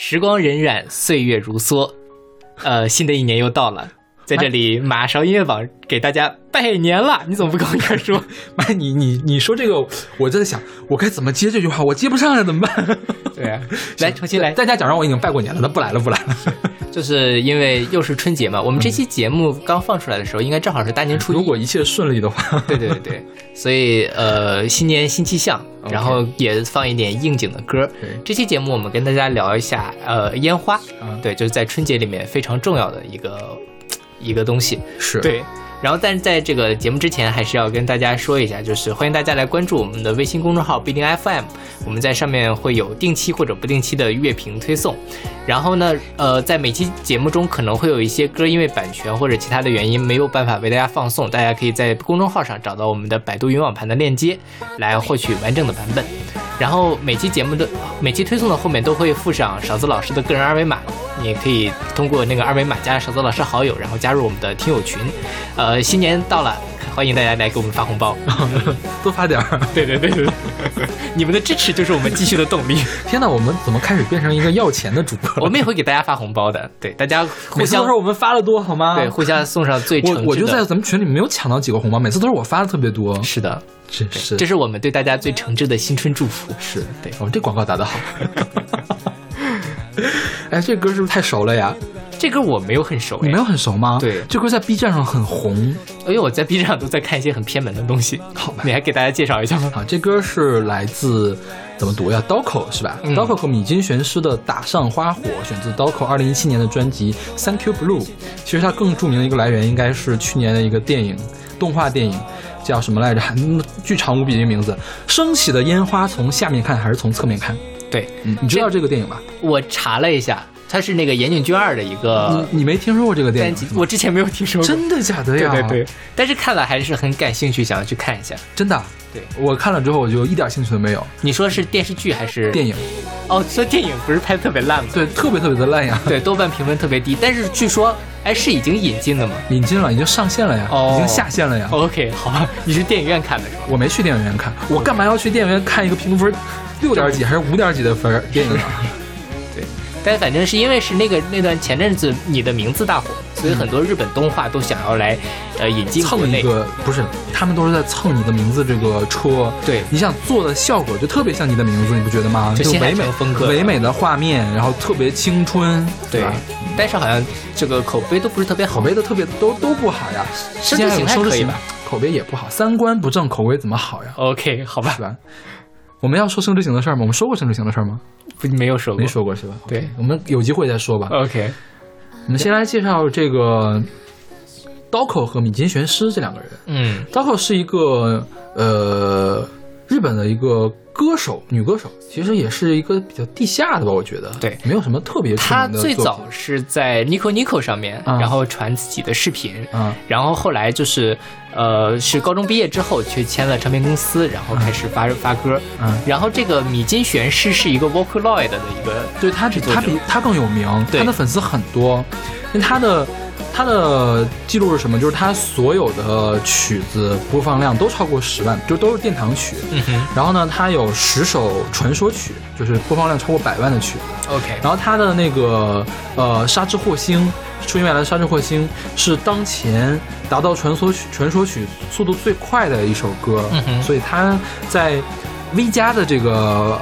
时光荏苒，岁月如梭，呃，新的一年又到了，在这里马勺音乐榜给大家拜年了。你怎么不跟我一块说？妈，你你你说这个，我就在想我该怎么接这句话，我接不上呀，怎么办？对啊，来重新来。大家讲让我已经拜过年了，那不来了，不来了。就是因为又是春节嘛，我们这期节目刚放出来的时候，应该正好是大年初一。如果一切顺利的话，对 对对对，所以呃，新年新气象，然后也放一点应景的歌。这期节目我们跟大家聊一下呃烟花，对，就是在春节里面非常重要的一个一个东西。是对。然后，但是在这个节目之前，还是要跟大家说一下，就是欢迎大家来关注我们的微信公众号“必定 FM”，我们在上面会有定期或者不定期的乐评推送。然后呢，呃，在每期节目中可能会有一些歌因为版权或者其他的原因没有办法为大家放送，大家可以在公众号上找到我们的百度云网盘的链接来获取完整的版本。然后每期节目的每期推送的后面都会附上勺子老师的个人二维码，你可以通过那个二维码加勺子老师好友，然后加入我们的听友群。呃，新年到了，欢迎大家来给我们发红包，多发点儿。对对对对，你们的支持就是我们继续的动力。天哪，我们怎么开始变成一个要钱的主播？我们也会给大家发红包的。对，大家互相说我们发的多好吗？对，互相送上最诚我我就在咱们群里没有抢到几个红包，每次都是我发的特别多。是的。是是，这是我们对大家最诚挚的新春祝福。是对，哦，这广告打得好。哎，这歌是不是太熟了呀？这歌我没有很熟，你没有很熟吗？对，这歌在 B 站上很红。因为我在 B 站上都在看一些很偏门的东西。好吧，你还给大家介绍一下吗？好，这歌是来自怎么读呀？Doco 是吧？Doco 和米津玄师的《打上花火》，选自 Doco 二零一七年的专辑《Thank You Blue》。其实它更著名的一个来源应该是去年的一个电影，动画电影。叫什么来着？巨长无比的名字。升起的烟花从下面看还是从侧面看？对，你知道这个电影吧？我查了一下，它是那个岩井俊二的一个。你你没听说过这个电影？我之前没有听说过。真的假的呀？对对对。但是看了还是很感兴趣，想要去看一下。真的？对，我看了之后我就一点兴趣都没有。你说是电视剧还是电影？哦，说电影不是拍的特别烂吗？对，特别特别的烂呀。对，豆瓣评分特别低。但是据说。哎，是已经引进了吗？引进了，已经上线了呀，哦已经下线了呀。OK，好吧，你是电影院看的是吧？我没去电影院看，我干嘛要去电影院看一个评分六点几还是五点几的分电影呢？但反正是因为是那个那段前阵子你的名字大火，所以很多日本动画都想要来呃引进蹭一个，不是，他们都是在蹭你的名字这个车。对，你想做的效果就特别像你的名字，你不觉得吗？就唯美风格，唯美的画面，然后特别青春，对。但是好像这个口碑都不是特别好，口碑都特别都都不好呀。生之行还可以吧？口碑也不好，三观不正，口碑怎么好呀？OK，好吧。是吧？我们要说生之行的事儿吗？我们说过生之行的事儿吗？不，没有说过，没说过是吧？对，我们有机会再说吧。OK，我们先来介绍这个刀口和米津玄师这两个人。嗯，刀口是一个呃日本的一个。歌手，女歌手，其实也是一个比较地下的吧，我觉得。对，没有什么特别她。最早是在 Nico Nico 上面，然后传自己的视频，嗯，然后后来就是，呃，是高中毕业之后去签了唱片公司，然后开始发发歌，嗯，然后这个米津玄师是一个 Vocaloid 的一个，对他比他比他更有名，他的粉丝很多，因为他的。他的记录是什么？就是他所有的曲子播放量都超过十万，就都是殿堂曲。嗯哼。然后呢，他有十首传说曲，就是播放量超过百万的曲子。OK。然后他的那个呃《沙之惑星》，出音未来的《沙之惑星》是当前达到传说曲传说曲速度最快的一首歌。嗯哼。所以他在 V 加的这个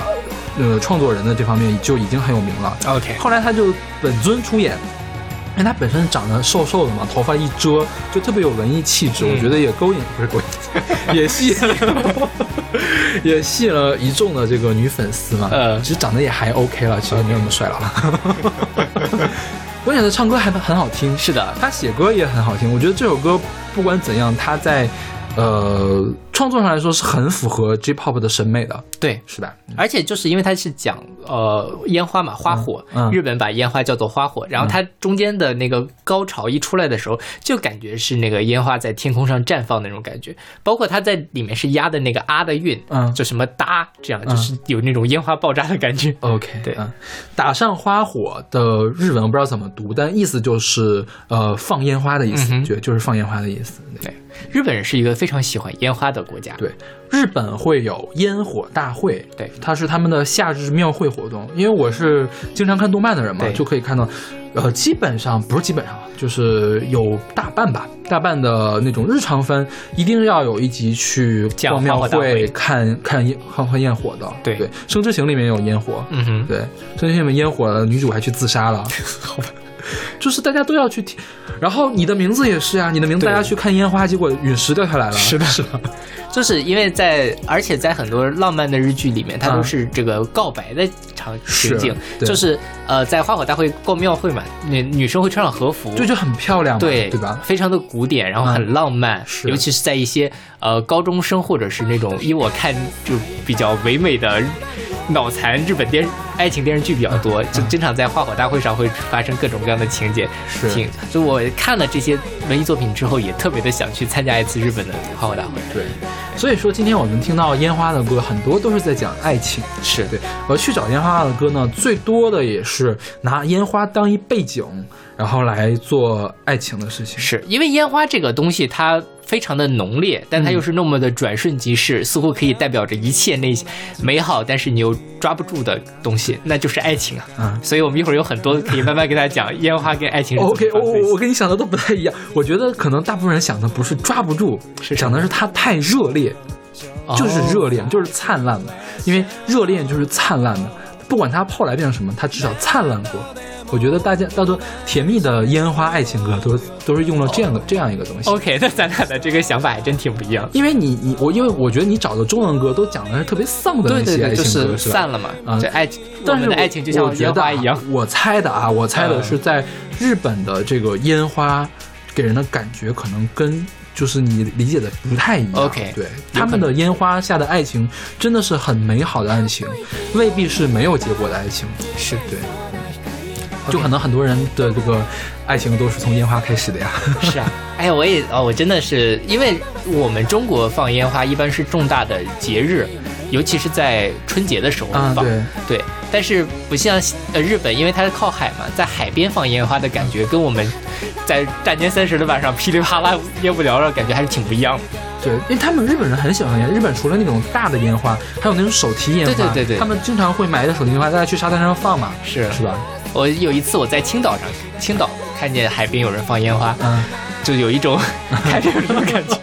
呃创作人的这方面就已经很有名了。OK。后来他就本尊出演。因为他本身长得瘦瘦的嘛，头发一遮就特别有文艺气质，我觉得也勾引不是勾引，也吸引 也吸引了一众的这个女粉丝嘛。呃，其实长得也还 OK 了，其实没有那么帅了。关键他唱歌还很好听，是的，他写歌也很好听。我觉得这首歌不管怎样，他在。呃，创作上来说是很符合 J-pop 的审美的，对，是吧？而且就是因为它是讲呃烟花嘛，花火，日本把烟花叫做花火，然后它中间的那个高潮一出来的时候，就感觉是那个烟花在天空上绽放那种感觉，包括它在里面是押的那个啊的韵，嗯，就什么哒，这样就是有那种烟花爆炸的感觉。OK，对，打上花火的日文我不知道怎么读，但意思就是呃放烟花的意思，就就是放烟花的意思，对。日本人是一个非常喜欢烟花的国家。对，日本会有烟火大会，对，它是他们的夏日庙会活动。因为我是经常看动漫的人嘛，就可以看到，呃，基本上不是基本上，就是有大半吧，大半的那种日常番一定要有一集去逛庙会看看烟看看烟火的。对对，《生之行》里面有烟火，嗯哼，对，《生之行》里面烟火，女主还去自杀了。好吧。就是大家都要去听，然后你的名字也是啊，你的名字大家去看烟花，结果陨石掉下来了。是的，是的，就是因为在，而且在很多浪漫的日剧里面，它都是这个告白的场情景，就是呃，在花火大会逛庙会嘛，女女生会穿上和服，这就很漂亮，对对吧？非常的古典，然后很浪漫，是，尤其是在一些呃高中生或者是那种，依我看就比较唯美的。脑残日本电爱情电视剧比较多，就经常在花火大会上会发生各种各样的情节。是，挺就我看了这些文艺作品之后，也特别的想去参加一次日本的花火大会。对，所以说今天我们听到烟花的歌，很多都是在讲爱情。是对，而去找烟花的歌呢，最多的也是拿烟花当一背景，然后来做爱情的事情。是因为烟花这个东西，它。非常的浓烈，但它又是那么的转瞬即逝，似乎可以代表着一切那美好，但是你又抓不住的东西，那就是爱情啊！啊，所以我们一会儿有很多可以慢慢跟大家讲烟花跟爱情。OK，我我我跟你想的都不太一样，我觉得可能大部分人想的不是抓不住，是想的是它太热烈，就是热恋，就是灿烂的，因为热恋就是灿烂的，不管它后来变成什么，它至少灿烂过。我觉得大家大多甜蜜的烟花爱情歌都都是用了这样的这样一个东西。OK，那咱俩的这个想法还真挺不一样。因为你你我因为我觉得你找的中文歌都讲的是特别丧的那些爱情歌，是散了嘛？啊，这爱，但是爱情就像烟花一样。我猜的啊，我猜的是在日本的这个烟花给人的感觉可能跟就是你理解的不太一样。OK，对他们的烟花下的爱情真的是很美好的爱情，未必是没有结果的爱情。是对。就可能很多人的这个爱情都是从烟花开始的呀。是啊，哎呀，我也哦，我真的是，因为我们中国放烟花一般是重大的节日，尤其是在春节的时候放。对对，但是不像呃日本，因为它是靠海嘛，在海边放烟花的感觉，跟我们在大年三十的晚上噼里啪啦烟雾缭绕，感觉还是挺不一样的。对，因为他们日本人很喜欢烟，日本除了那种大的烟花，还有那种手提烟花。对对对对，他们经常会买一个手提烟花，大家去沙滩上放嘛。是是吧？我有一次我在青岛上，青岛看见海边有人放烟花，嗯，就有一种 看这种感觉。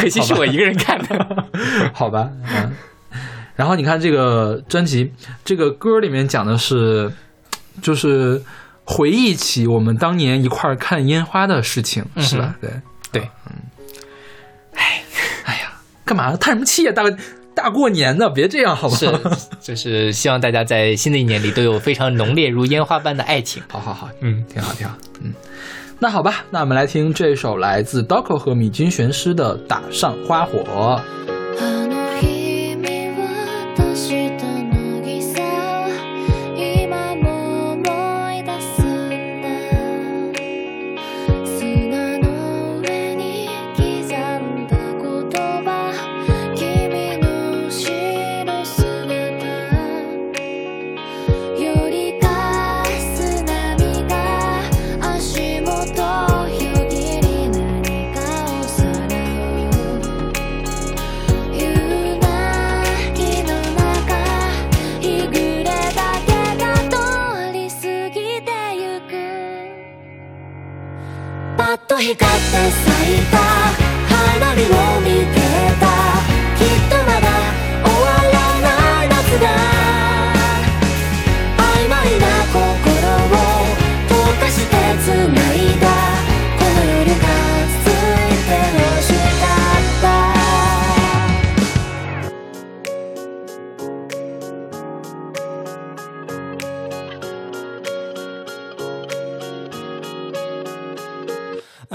可惜是我一个人看的，好吧。嗯，然后你看这个专辑，这个歌里面讲的是，就是回忆起我们当年一块儿看烟花的事情，是吧？对对，嗯。哎，哎呀，干嘛叹什么气呀，大哥？大过年的，别这样好吗？是，就是希望大家在新的一年里都有非常浓烈如烟花般的爱情。好好好，嗯，挺好挺好，嗯，那好吧，那我们来听这首来自 Doco 和米津玄师的《打上花火》。光って咲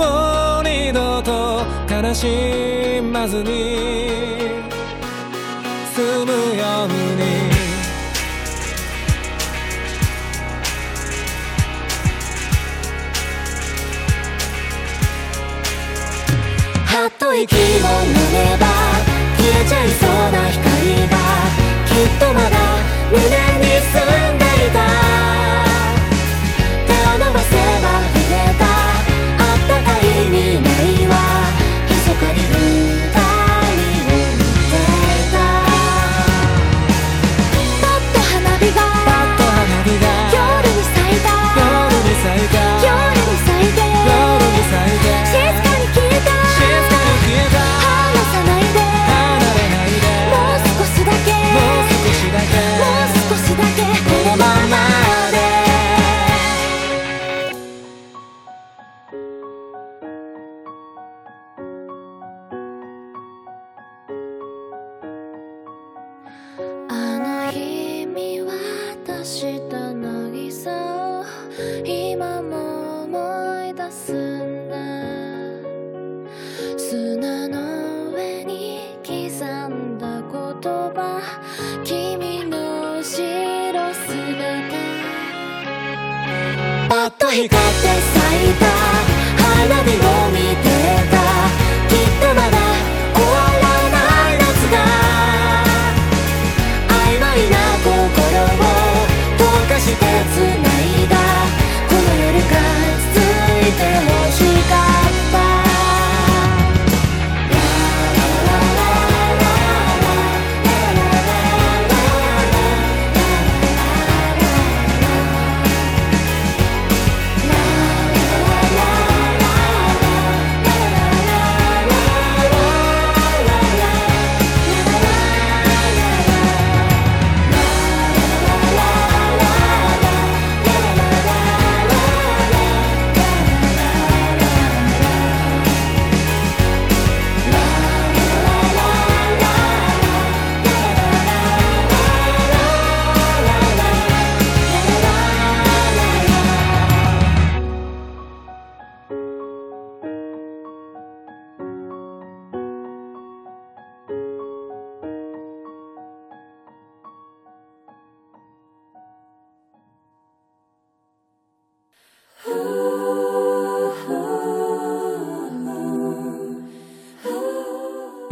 もう二度と悲しまずに済むように。はっと息を飲めば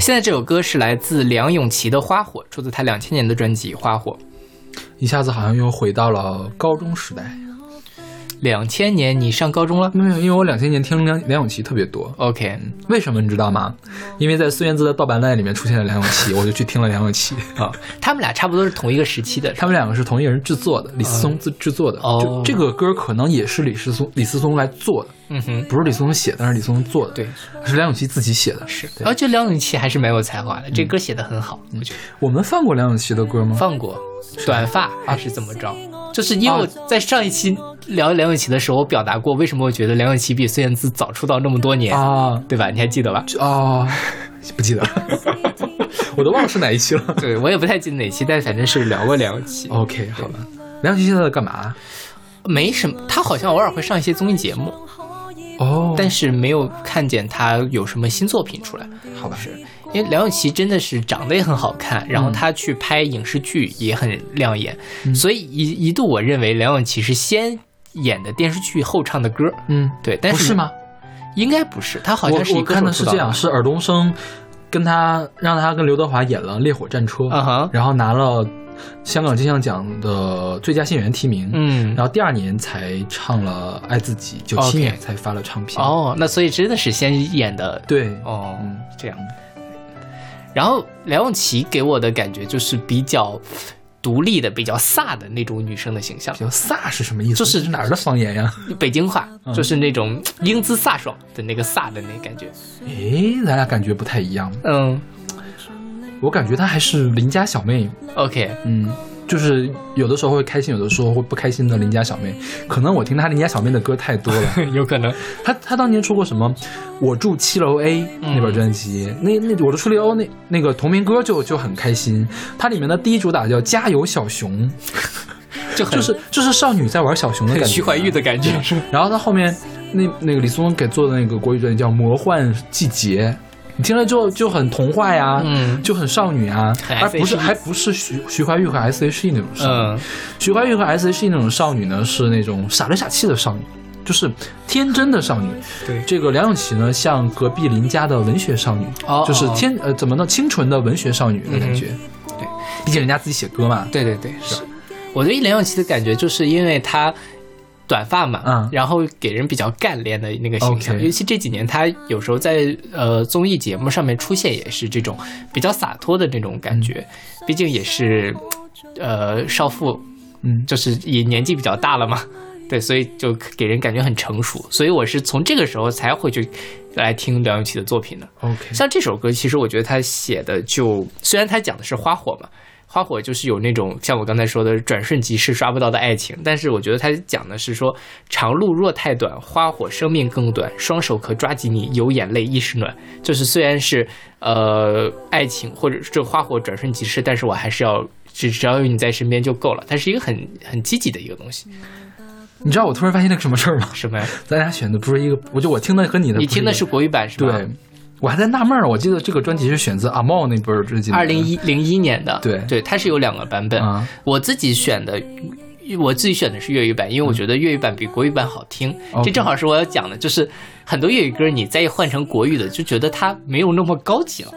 现在这首歌是来自梁咏琪的《花火》，出自他两千年的专辑《花火》。一下子好像又回到了高中时代。两千年你上高中了没有，因为我两千年听梁梁咏琪特别多。？OK，为什么你知道吗？因为在孙燕姿的盗版带里面出现了梁咏琪，我就去听了梁咏琪。啊，他们俩差不多是同一个时期的，他们两个是同一个人制作的，李思松制制作的。哦就这个歌可能也是李思松李思松来做的，嗯哼，不是李思松写的，但是李思松做的。对，是梁咏琪自己写的。是。对然后就梁咏琪还是蛮有才华的，这歌写的很好，我觉得我们放过梁咏琪的歌吗？放过短发还是怎么着？就是因为我在上一期聊梁咏琪的时候，我表达过为什么我觉得梁咏琪比孙燕姿早出道那么多年，啊对吧？你还记得吧？啊，不记得了，我都忘了是哪一期了。对我也不太记得哪期，但反正是聊过梁咏琪。OK，好吧。梁咏琪现在在干嘛？没什么，她好像偶尔会上一些综艺节目，哦，但是没有看见她有什么新作品出来。好吧，是因为梁咏琪真的是长得也很好看，然后她去拍影视剧也很亮眼，所以一一度我认为梁咏琪是先演的电视剧后唱的歌，嗯，对，但是不是吗？应该不是，他好像是我看的是这样，是尔冬升跟他让他跟刘德华演了《烈火战车》然后拿了香港金像奖的最佳新演员提名，嗯然后第二年才唱了《爱自己》，九七年才发了唱片。，哦，那所以真的是先演的对，哦，嗯这样。然后梁咏琪给我的感觉就是比较独立的、比较飒的那种女生的形象比，较飒是什么意思？就是这是哪儿的方言呀？北京话嗯就是那种英姿飒爽的那个飒的那感觉。哎，咱俩感觉不太一样。嗯我感觉她还是邻家小妹，，OK，嗯，就是有的时候会开心，有的时候会不开心的邻家小妹。可能我听她邻家小妹的歌太多了。有可能。她她当年出过什么？我住七楼 A 嗯那本专辑，那那我住七楼 A 那那个同名歌就就很开心。它里面的第一主打叫《加油小熊 》，就很就是就是少女在玩小熊的感觉。很徐怀钰的感觉？然后他后面那那个李松给做的那个国语专辑叫《魔幻季节》，你听了之后就很童话呀，嗯就很少女啊，很而不是还不是徐徐怀钰和 S.H.E 那种少女。嗯徐怀钰和 S.H.E 那种少女呢，是那种傻里傻气的少女，就是天真的少女。对这个梁咏琪呢，像隔壁邻家的文学少女，哦就是天呃怎么呢，清纯的文学少女的感觉。对，毕竟人家自己写歌嘛。对对对，是。我对梁咏琪的感觉，就是因为她短发嘛，嗯然后给人比较干练的那个形象。尤其这几年，他有时候在呃综艺节目上面出现，也是这种比较洒脱的那种感觉。毕竟也是呃少妇，嗯就是也年纪比较大了嘛，对，所以就给人感觉很成熟。所以我是从这个时候才会去来听梁咏琪的作品的。OK，像这首歌，其实我觉得他写的就，虽然他讲的是花火嘛，花火就是有那种像我刚才说的转瞬即逝、刷不到的爱情，但是我觉得他讲的是说，长路若太短，花火生命更短，双手可抓紧你，有眼泪亦是暖。就是虽然是呃爱情或者是这花火转瞬即逝，但是我还是要只只要有你在身边就够了。它是一个很很积极的一个东西。你知道我突然发现了个什么事儿吗？什么呀？咱俩选的不是一个，我就我听的和你的，你听的是国语版是吧？对，我还在纳闷儿，我记得这个专辑是选自阿茂那本儿专辑，二零一零一年的，对对，它是有两个版本。啊我自己选的，我自己选的是粤语版，因为我觉得粤语版比国语版好听。嗯这正好是我要讲的，就是很多粤语歌你再换成国语的，就觉得它没有那么高级了，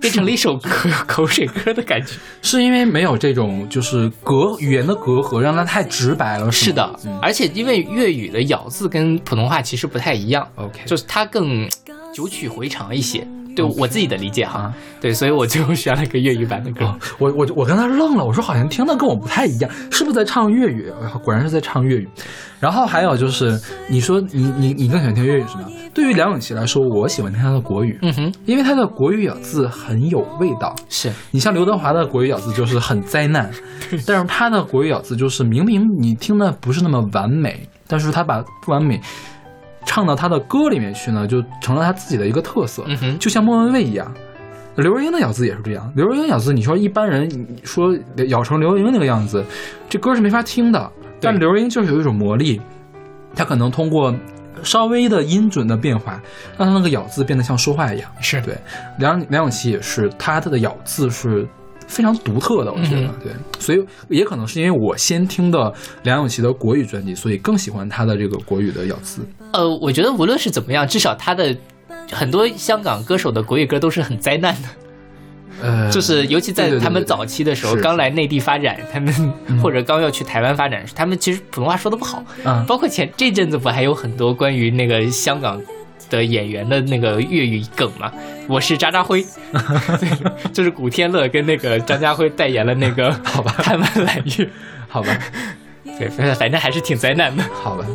变成了一首歌 口水歌的感觉。是因为没有这种就是隔语言的隔阂，让它太直白了。是吗的，而且因为粤语的咬字跟普通话其实不太一样，OK 就是它更九曲回肠一些。对我自己的理解哈啊，对，所以我就选了个粤语版的歌。哦，我我我刚才愣了，我说好像听的跟我不太一样，是不是在唱粤语？果然是在唱粤语。然后还有就是，你说你你你更喜欢听粤语是吗？对于梁咏琪来说，我喜欢听她的国语，嗯哼，因为她的国语咬字很有味道。是你像刘德华的国语咬字就是很灾难，但是他的国语咬字就是明明你听的不是那么完美，但是他把不完美唱到他的歌里面去呢，就成了他自己的一个特色。嗯哼就像莫文蔚一样，刘若英的咬字也是这样。刘若英咬字，你说一般人你说咬成刘若英那个样子，这歌是没法听的。但刘若英就是有一种魔力，她可能通过稍微的音准的变化，让她那个咬字变得像说话一样。是对，梁梁咏琪也是，她的咬字是非常独特的，我觉得、嗯。对，所以也可能是因为我先听的梁咏琪的国语专辑，所以更喜欢她的这个国语的咬字。呃，我觉得无论是怎么样，至少她的很多香港歌手的国语歌都是很灾难的，呃，就是尤其在他们早期的时候，刚来内地发展，他们或者刚要去台湾发展时，他们其实普通话说的不好，嗯。包括前这阵子不还有很多关于那个香港。的演员的那个粤语梗嘛，我是渣渣辉，对，就是古天乐跟那个张家辉代言了那个好吧。贪玩揽月，好吧，对，反正还是挺灾难的。好吧，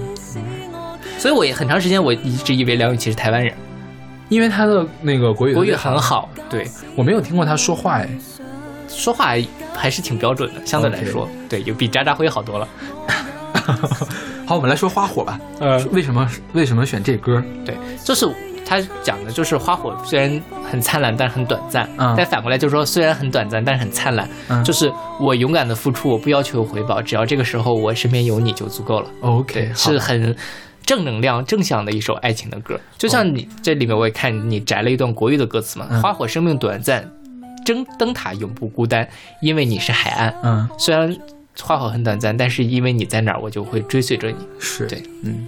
所以我也很长时间我一直以为梁咏琪是台湾人，因为她的那个国语国语很，好，对，我没有听过她说话哎。说话还是挺标准的，相对来说。对，有比渣渣辉好多了。好，我们来说花火吧。呃，为什么为什么选这歌？对，就是他讲的就是花火虽然很灿烂，但是很短暂。嗯但反过来就是说，虽然很短暂，但是很灿烂。嗯就是我勇敢的付出，我不要求回报，只要这个时候我身边有你就足够了。OK，是很正能量、正向的一首爱情的歌。就像你这里面我也看你摘了一段国语的歌词嘛，嗯花火生命短暂，灯灯塔永不孤单，因为你是海岸。嗯，虽然花火很短暂，但是因为你在哪儿，我就会追随着你，是对，嗯，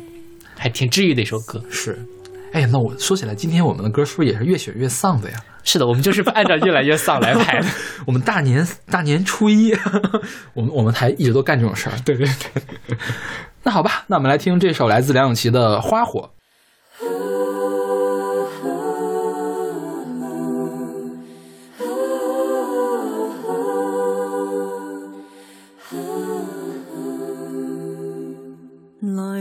还挺治愈的一首歌。是。哎呀，那我说起来，今天我们的歌是不是也是越选越丧的呀？是的，我们就是按照越来越丧来排的。我们大年大年初一，我们我们还一直都干这种事儿。对对对。那好吧，那我们来听这首来自梁咏琪的《花火》。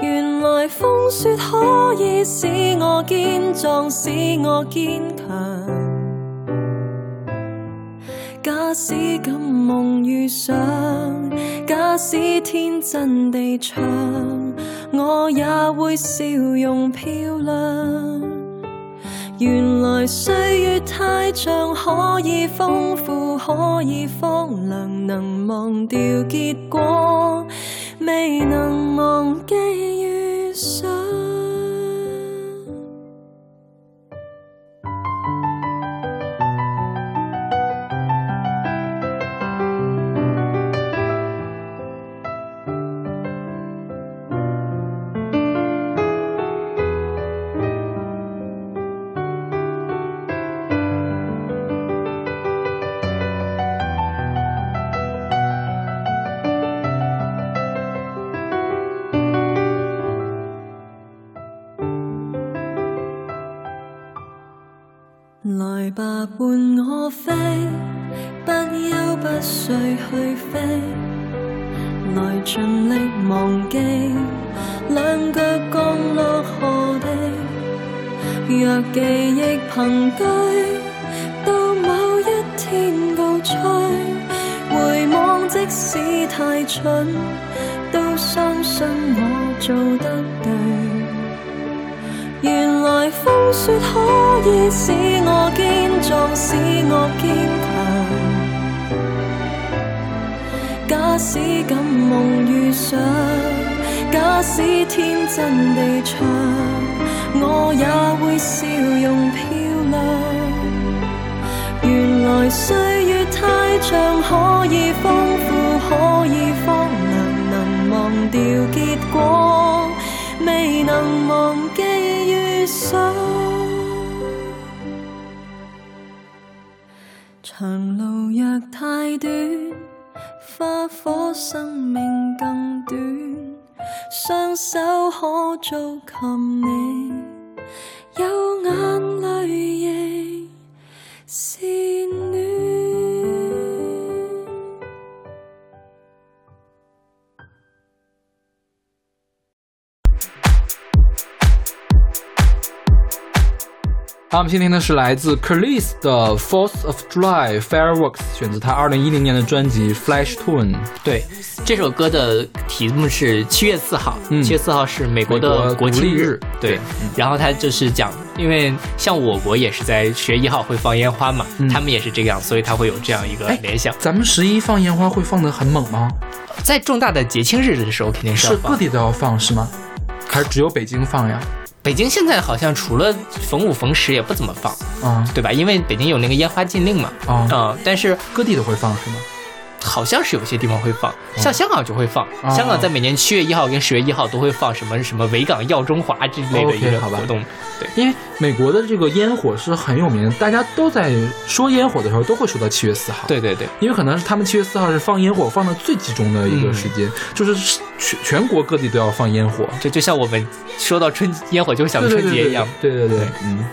原來風雪可以使我堅壯，使我堅強。假使感夢遇上，假使天真地唱，我也會笑容漂亮。原來歲月太長，可以豐富，可以荒涼，能忘掉結果，未能忘记遇上。就靠你。好，我们先听的是来自 Kelis 的 Fourth of July Fireworks，选自他二零一零年的专辑 Flash Tune。对，这首歌的题目是七月四号，嗯七月四号是美国的国庆日对对，然后他就是讲，因为像我国也是在十月一号会放烟花嘛，嗯他们也是这个样，所以他会有这样一个哎联想。咱们十一放烟花会放得很猛吗？在重大的节庆日的时候肯定是要放。是各地都要放是吗？还是只有北京放呀？北京现在好像除了逢五逢十也不怎么放，啊对吧？因为北京有那个烟花禁令嘛。啊，嗯，但是各地都会放是吗？好像是有些地方会放，像香港就会放。哦香港在每年七月一号跟十月一号都会放什么什么维港耀中华之类的一个好吧活动。对，因为美国的这个烟火是很有名的，大家都在说烟火的时候都会说到七月四号。对对对，因为可能是他们七月四号是放烟火放的最集中的一个时间，就是全全国各地都要放烟火，这就像我们说到春烟火就想到对对对对春节一样。对对对，嗯，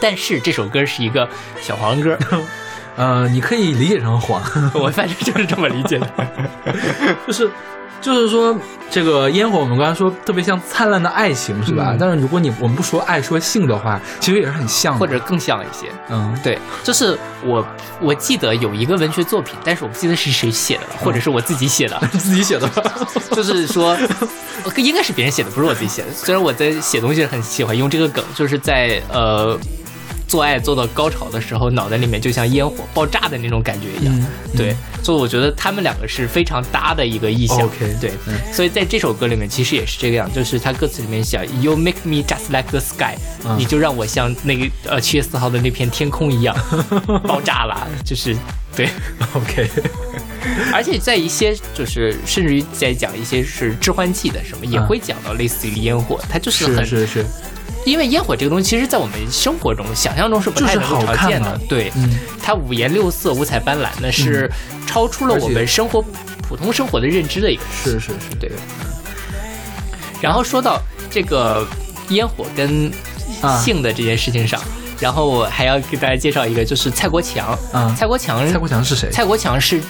但是这首歌是一个小黄歌，呃，你可以理解成黄，我反正就是这么理解的。就是就是说这个烟火，我们刚才说特别像灿烂的爱情，是吧？嗯但是如果你我们不说爱说性的话，其实也是很像的，或者更像一些。嗯，对，就是我我记得有一个文学作品，但是我不记得是谁写的了，或者是我自己写的，自己写的，就是说，呃应该是别人写的，不是我自己写的。虽然我在写东西很喜欢用这个梗，就是在呃做爱做到高潮的时候，脑袋里面就像烟火爆炸的那种感觉一样。嗯对，所以我觉得他们两个是非常搭的一个意象。对，嗯所以在这首歌里面其实也是这个样，就是他歌词里面写 “You make me just like the sky”，、嗯你就让我像那个呃七月四号的那片天空一样 爆炸了，就是对。OK，而且在一些就是甚至于在讲一些是致幻剂的什么，也嗯会讲到类似于烟火，它就是很是是是，因为烟火这个东西，其实在我们生活中想象中是不太能常见。的对，嗯它五颜六色、五彩斑斓的，是超出了我们生活普通生活的认知的一个。是是是，对然后说到这个烟火跟啊性的这件事情上，然后我还要给大家介绍一个，就是蔡国强。嗯蔡国强，蔡国强是谁？蔡国强是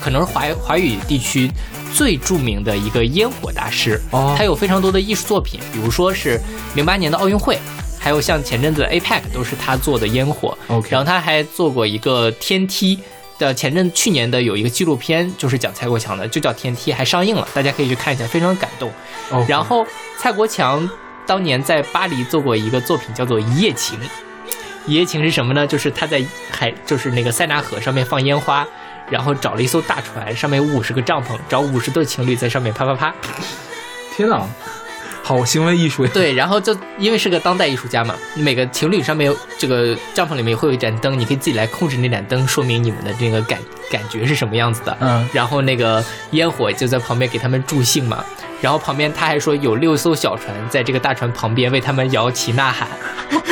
可能是华华语地区最著名的一个烟火大师。哦他有非常多的艺术作品，比如说是零八年的奥运会，还有像前阵子的 APEC 都是他做的烟火。OK 然后他还做过一个天梯。的前阵去年的有一个纪录片，就是讲蔡国强的，就叫《天梯》，还上映了，大家可以去看一下，非常感动。哦然后蔡国强当年在巴黎做过一个作品，叫做《一夜情》。一夜情是什么呢？就是他在海，就是那个塞纳河上面放烟花，然后找了一艘大船，上面有五十个帐篷，找五十对情侣在上面啪啪啪。天哪，好行为艺术呀！对，然后就因为是个当代艺术家嘛，每个情侣上面有这个帐篷里面会有一盏灯，你可以自己来控制那盏灯，说明你们的这个感感觉是什么样子的。嗯然后那个烟火就在旁边给他们助兴嘛。然后旁边他还说有六艘小船在这个大船旁边为他们摇旗呐喊，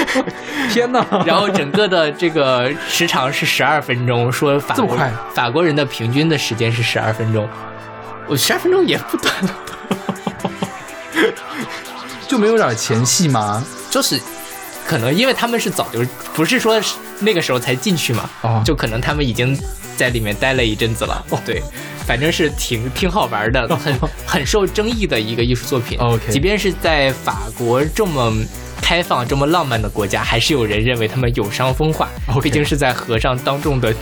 天哪！然后整个的这个时长是十二分钟，说法国法国人的平均的时间是十二分钟，我十二分钟也不短了。就没有点前戏吗？就是可能因为他们是早就不是说那个时候才进去嘛，哦就可能他们已经在里面待了一阵子了。哦对，反正是挺挺好玩的，很很受争议的一个艺术作品。OK 即便是在法国这么。开放这么浪漫的国家，还是有人认为他们有伤风化。毕竟是在河上当众的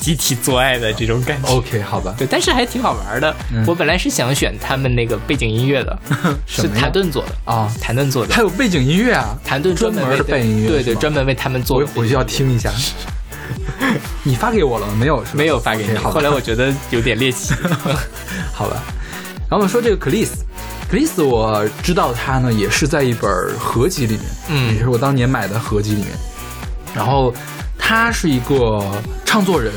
集体做爱的这种感觉。OK，好吧，对，但是还挺好玩的。嗯我本来是想选他们那个背景音乐的，是谭盾做的，啊，谭盾做的。还有背景音乐啊，谭盾专门的背景音乐对对，专门为他们做的。我回去要听一下。你发给我了没有？没有发给你后来我觉得有点猎奇。好吧。然后我们说这个克里斯，克里斯我知道他呢也是在一本合集里面，嗯也是我当年买的合集里面。然后他是一个唱作人、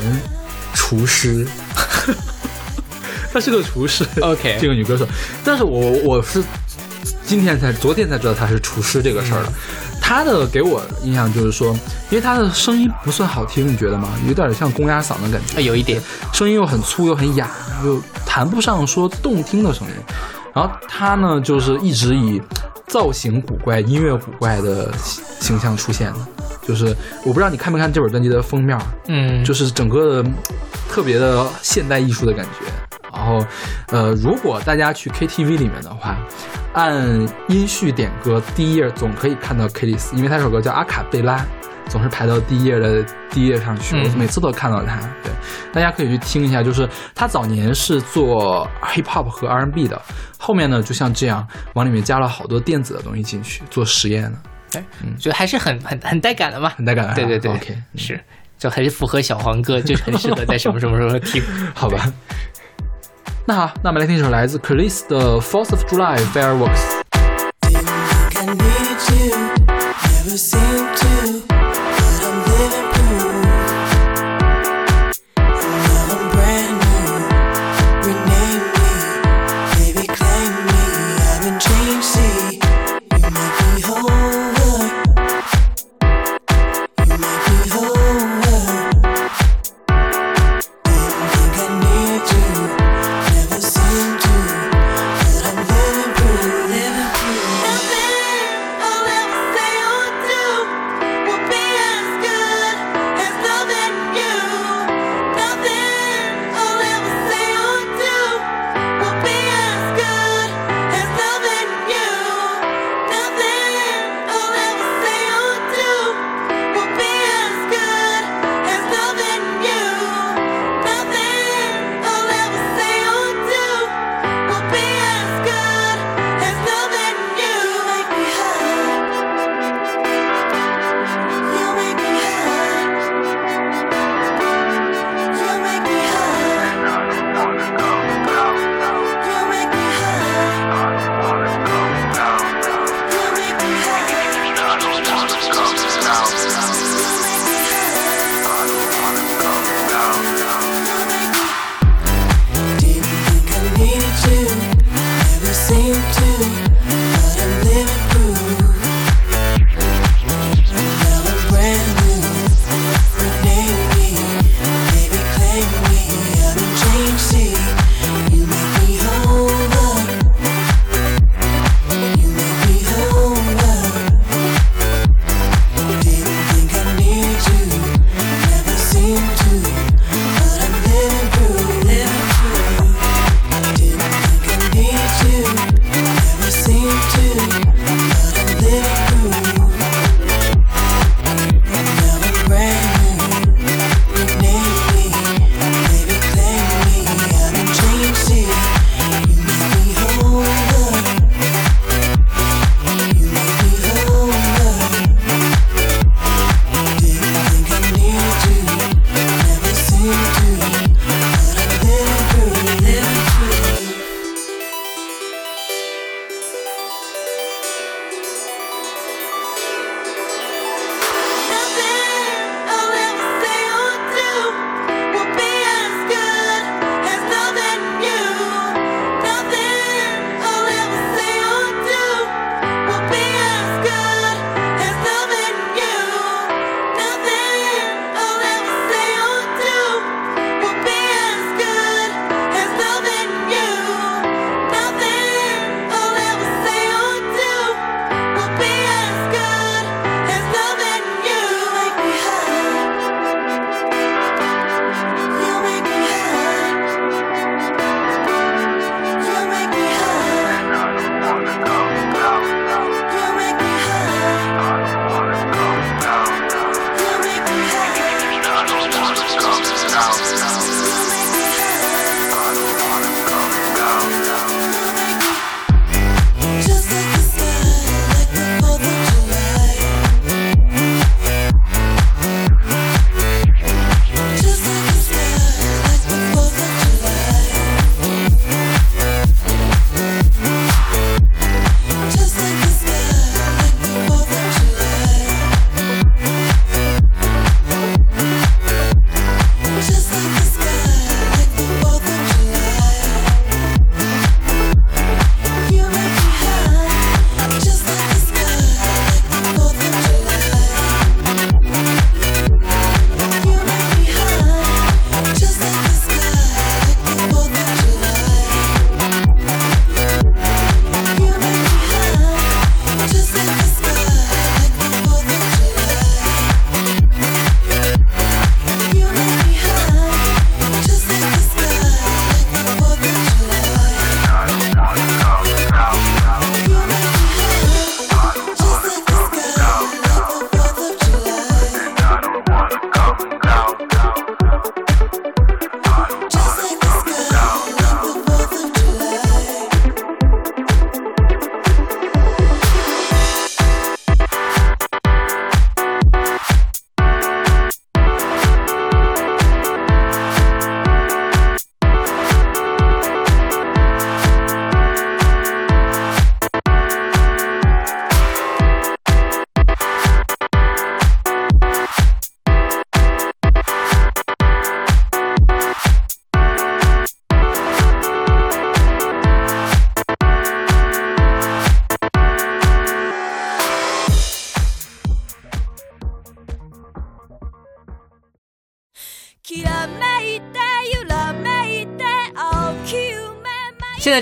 厨师，他是个厨师。OK 这个女歌手，但是我我是今天才昨天才知道她是厨师这个事儿的。嗯她的给我印象就是说，因为她的声音不算好听，你觉得吗？有点像公鸭嗓的感觉。有一点，声音又很粗又很哑，又谈不上说动听的声音。然后她呢，就是一直以造型古怪、音乐古怪的形形象出现的。就是我不知道你看没看这本专辑的封面，嗯，就是整个的特别的现代艺术的感觉。然后，呃，如果大家去 KTV 里面的话，按音序点歌，第一页总可以看到 k i l i s 因为他这首歌叫《阿卡贝拉》，总是排到第一页的第一页上去。嗯我每次都看到他，对，大家可以去听一下。就是他早年是做 hip hop 和 R&B 的，后面呢就像这样往里面加了好多电子的东西进去做实验的，哎，觉得还是很很很带感的嘛。很带感的。对对对 OK，是，就还是符合小黄歌，就是很适合在什么什么时候听。好吧。那好，那我们来听一首来自 c h r i s 的《Fourth of July Fireworks》。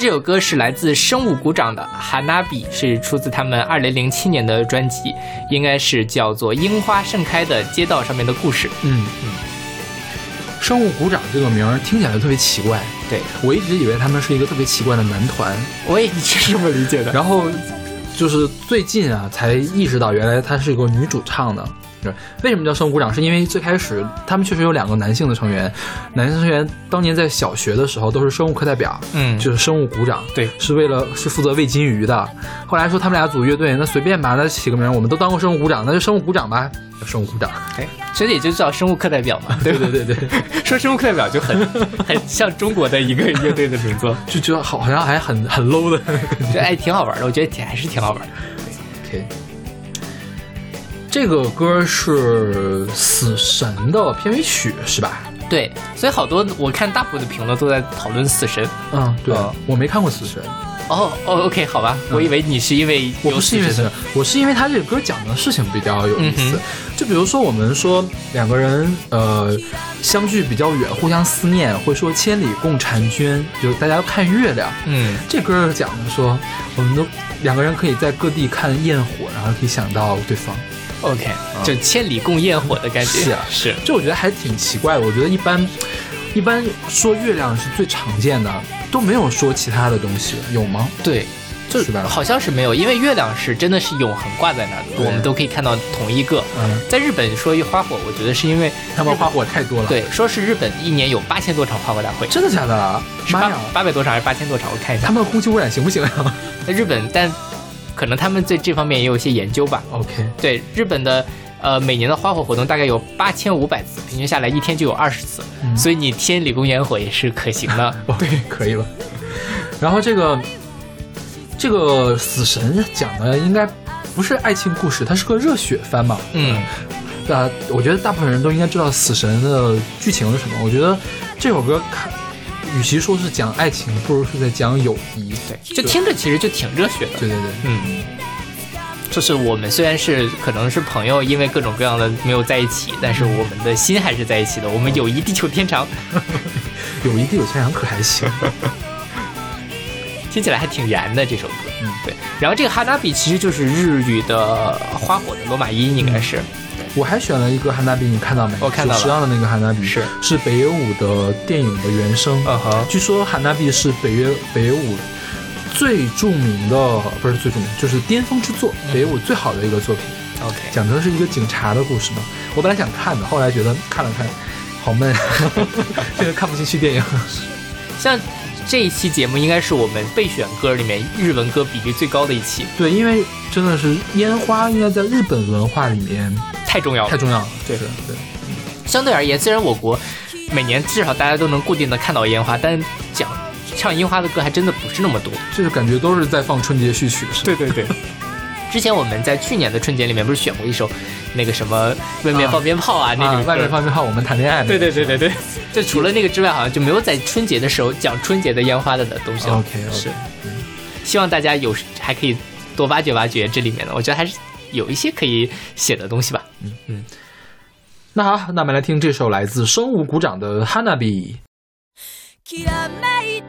这首歌是来自生物鼓掌的《哈娜比》，是出自他们二零零七年的专辑，应该是叫做《樱花盛开的街道上面的故事》。嗯嗯。生物鼓掌这个名儿听起来特别奇怪，对我一直以为他们是一个特别奇怪的男团，我也是这么理解的。然后就是最近啊才意识到原来她是一个女主唱的。是为什么叫生物鼓掌？是因为最开始他们确实有两个男性的成员，男性成员当年在小学的时候都是生物课代表，嗯就是生物鼓掌，对是为了是负责喂金鱼的。后来说他们俩组乐队，那随便吧，那起个名，我们都当过生物鼓掌，那就生物鼓掌吧，生物鼓掌。哎，其实也就叫生物课代表嘛，对？对对对，说生物课代表就很很像中国的一个乐队的名字，就觉得好好像还很很 low 的。就哎挺好玩的，我觉得挺还是挺好玩的。OK，这个歌是《死神》的片尾曲是吧？对，所以好多我看大部分的评论都在讨论死神。嗯，对，嗯我没看过《死神》，哦哦，OK，好吧，我以为你是因为我不是因为死神，，我是因为他这个歌讲的事情比较有意思。嗯就比如说我们说两个人呃相距比较远，互相思念，会说千里共婵娟，就大家看月亮。嗯，这歌讲的说，我们都两个人可以在各地看焰火，然后可以想到对方。OK，就千里共焰火的感觉。是啊是，就我觉得还挺奇怪的。我觉得一般，一般说月亮是最常见的，都没有说其他的东西，有吗？对，就是吧？好像是没有，因为月亮是真的是永恒挂在那儿的，我们都可以看到同一个。嗯，在日本说一花火，我觉得是因为他们花火太多了。，对，说是日本一年有八千多场花火大会，真的假的？是八妈呀！八百多场还是八千多场？我看一下他。们空气污染行不行啊在日本，但可能他们对这方面也有一些研究吧。？OK，对日本的呃每年的花火活动大概有八千五百次，平均下来一天就有二十次，嗯所以你天理共烟火也是可行的。哦，对，可以了。然后这个这个死神讲的应该不是爱情故事，它是个热血番嘛。嗯，呃，我觉得大部分人都应该知道死神的剧情是什么。我觉得这首歌看，与其说是讲爱情，不如是在讲友谊。对，就听着其实就挺热血的。对对对，嗯，就是我们虽然是可能是朋友，因为各种各样的没有在一起，但是我们的心还是在一起的。我们友谊地久天长，友谊地久天长可还行。听起来还挺燃的这首歌。嗯，对。然后这个哈娜比其实就是日语的花火的罗马音，应该是。我还选了一个汉娜比，你看到没？我看到了就时尚的那个汉娜比是是北野武的电影的原声。嗯哼，据说汉娜比是北野北野武最著名的，不是最著名，就是巅峰之作，北野武最好的一个作品。OK，讲的是一个警察的故事嘛。我本来想看的，后来觉得看了看，好闷，这个看不进去电影。像这一期节目应该是我们备选歌里面日文歌比例最高的一期，对，因为真的是烟花，应该在日本文化里面太重要了。太重要了。对对对，相对而言，虽然我国每年至少大家都能固定的看到烟花，但讲唱樱花的歌还真的不是那么多。就是感觉都是在放春节序曲，是？对对对。之前我们在去年的春节里面不是选过一首那个什么外面放鞭炮啊、那啊种，歌外面放鞭炮，我们谈恋爱。对对对对对，就除了那个之外，好像就没有在春节的时候讲春节的烟花的东西了。 OK，是，希望大家有还可以多挖掘挖掘这里面的，我觉得还是有一些可以写的东西吧。那好，那我们来听这首来自生物鼓掌的《Hanabi》。きらめい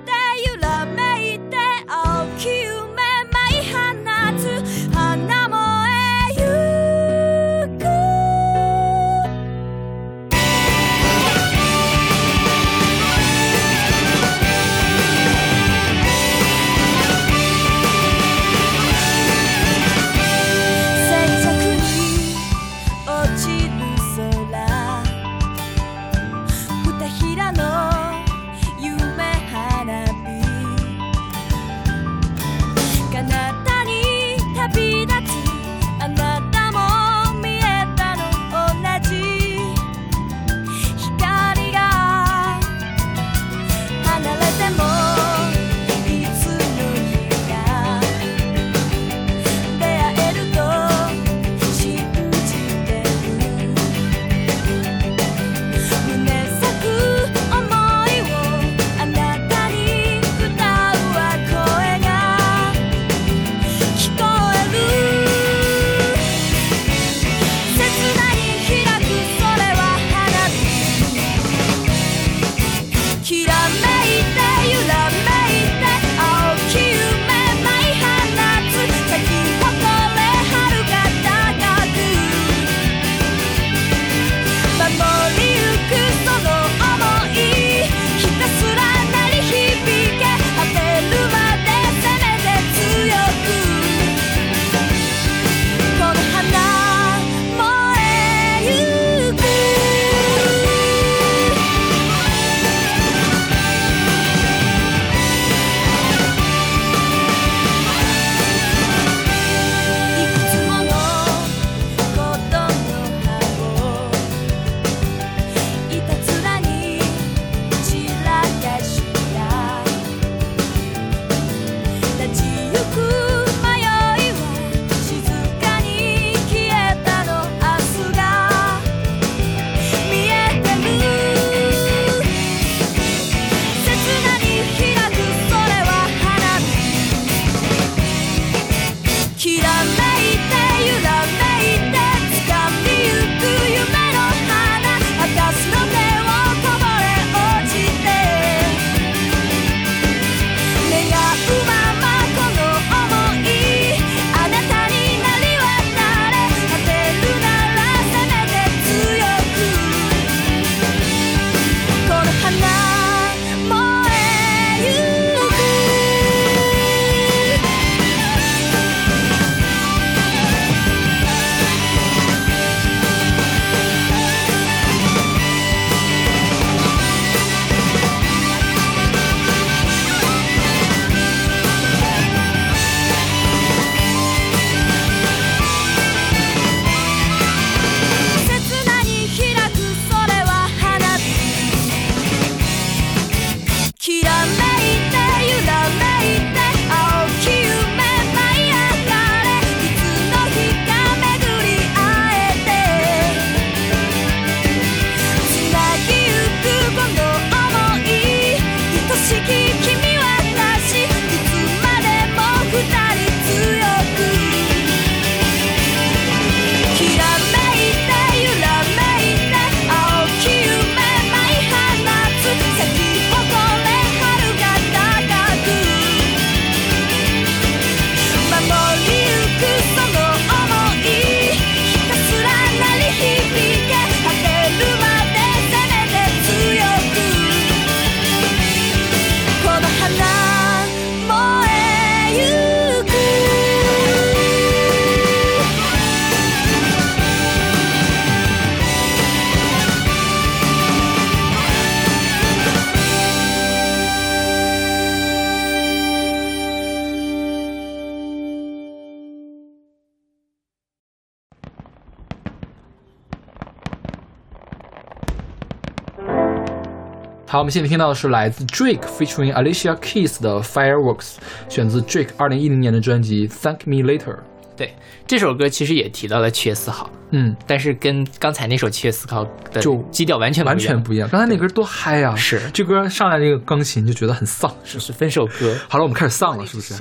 好，我们现在听到的是来自 Drake featuring Alicia Keys 的 Fireworks，选自 Drake 二零一零年的专辑 Thank Me Later。对，这首歌其实也提到了七月四号，嗯，但是跟刚才那首七月思考的就基调完全完全不一样。刚才那歌多嗨啊！是这歌上来这个钢琴就觉得很丧。是是分手歌。好了，我们开始丧了，是不是？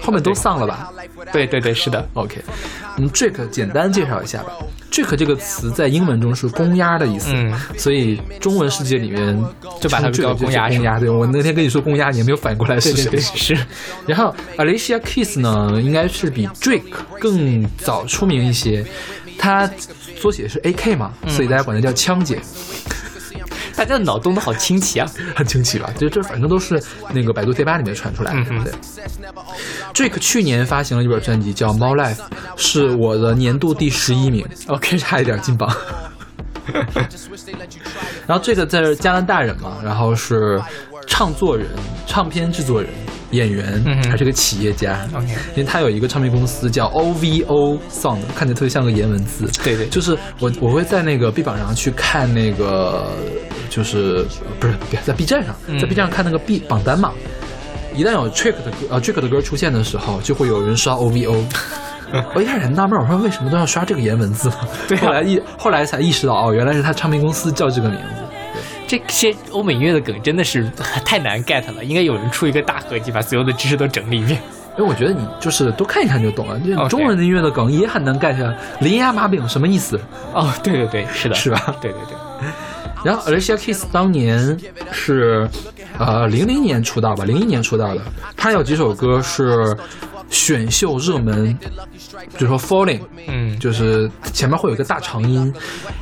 后面都丧了吧对对对，是的。？OK，我们 Drake 简单介绍一下吧。Drake 这个词在英文中是公鸭的意思，嗯所以中文世界里面就把它叫公鸭公鸭。对我那天跟你说公鸭，你也没有反应过来是谁。对对对，是然后 Alicia Keys 呢，应该是比 Drake 更早出名一些，她缩写是 AK 嘛，嗯所以大家管它叫枪姐，大家的脑洞都好清奇啊。很清奇吧？就这反正都是那个百度贴吧里面传出来的，嗯哼对。Drake 去年发行了一本专辑叫《猫 Life》，是我的年度第十一名，OK，差一点进榜。然后这个在加拿大人嘛，然后是唱作人、唱片制作人、演员，嗯还是个企业家。OK 因为他有一个唱片公司叫 OVO Sound，看着特别像个颜文字。对对就是我我会在那个 B 榜上去看那个，就是不是在 B 站上，在 B 站上看那个 B 榜单嘛。一旦有 Trick 的歌呃 Trick 的歌出现的时候，就会有人刷 OVO。我一开始很纳闷，我说为什么都要刷这个颜文字呢？对啊后来意后来才意识到，哦，原来是他唱片公司叫这个名字。这些欧美音乐的梗真的是 太难 get 了，应该有人出一个大合集，把所有的知识都整理一遍。因为我觉得你就是多看一看就懂了。这 OK 中文的音乐的梗也很难 get，林压马饼什么意思？哦，对对对，是的，是吧对对对，然后 Alicia Keys 当年是呃零零年出道吧，零一年出道的。他有几首歌是选秀热门，比如说 Falling，嗯，就是前面会有一个大长音，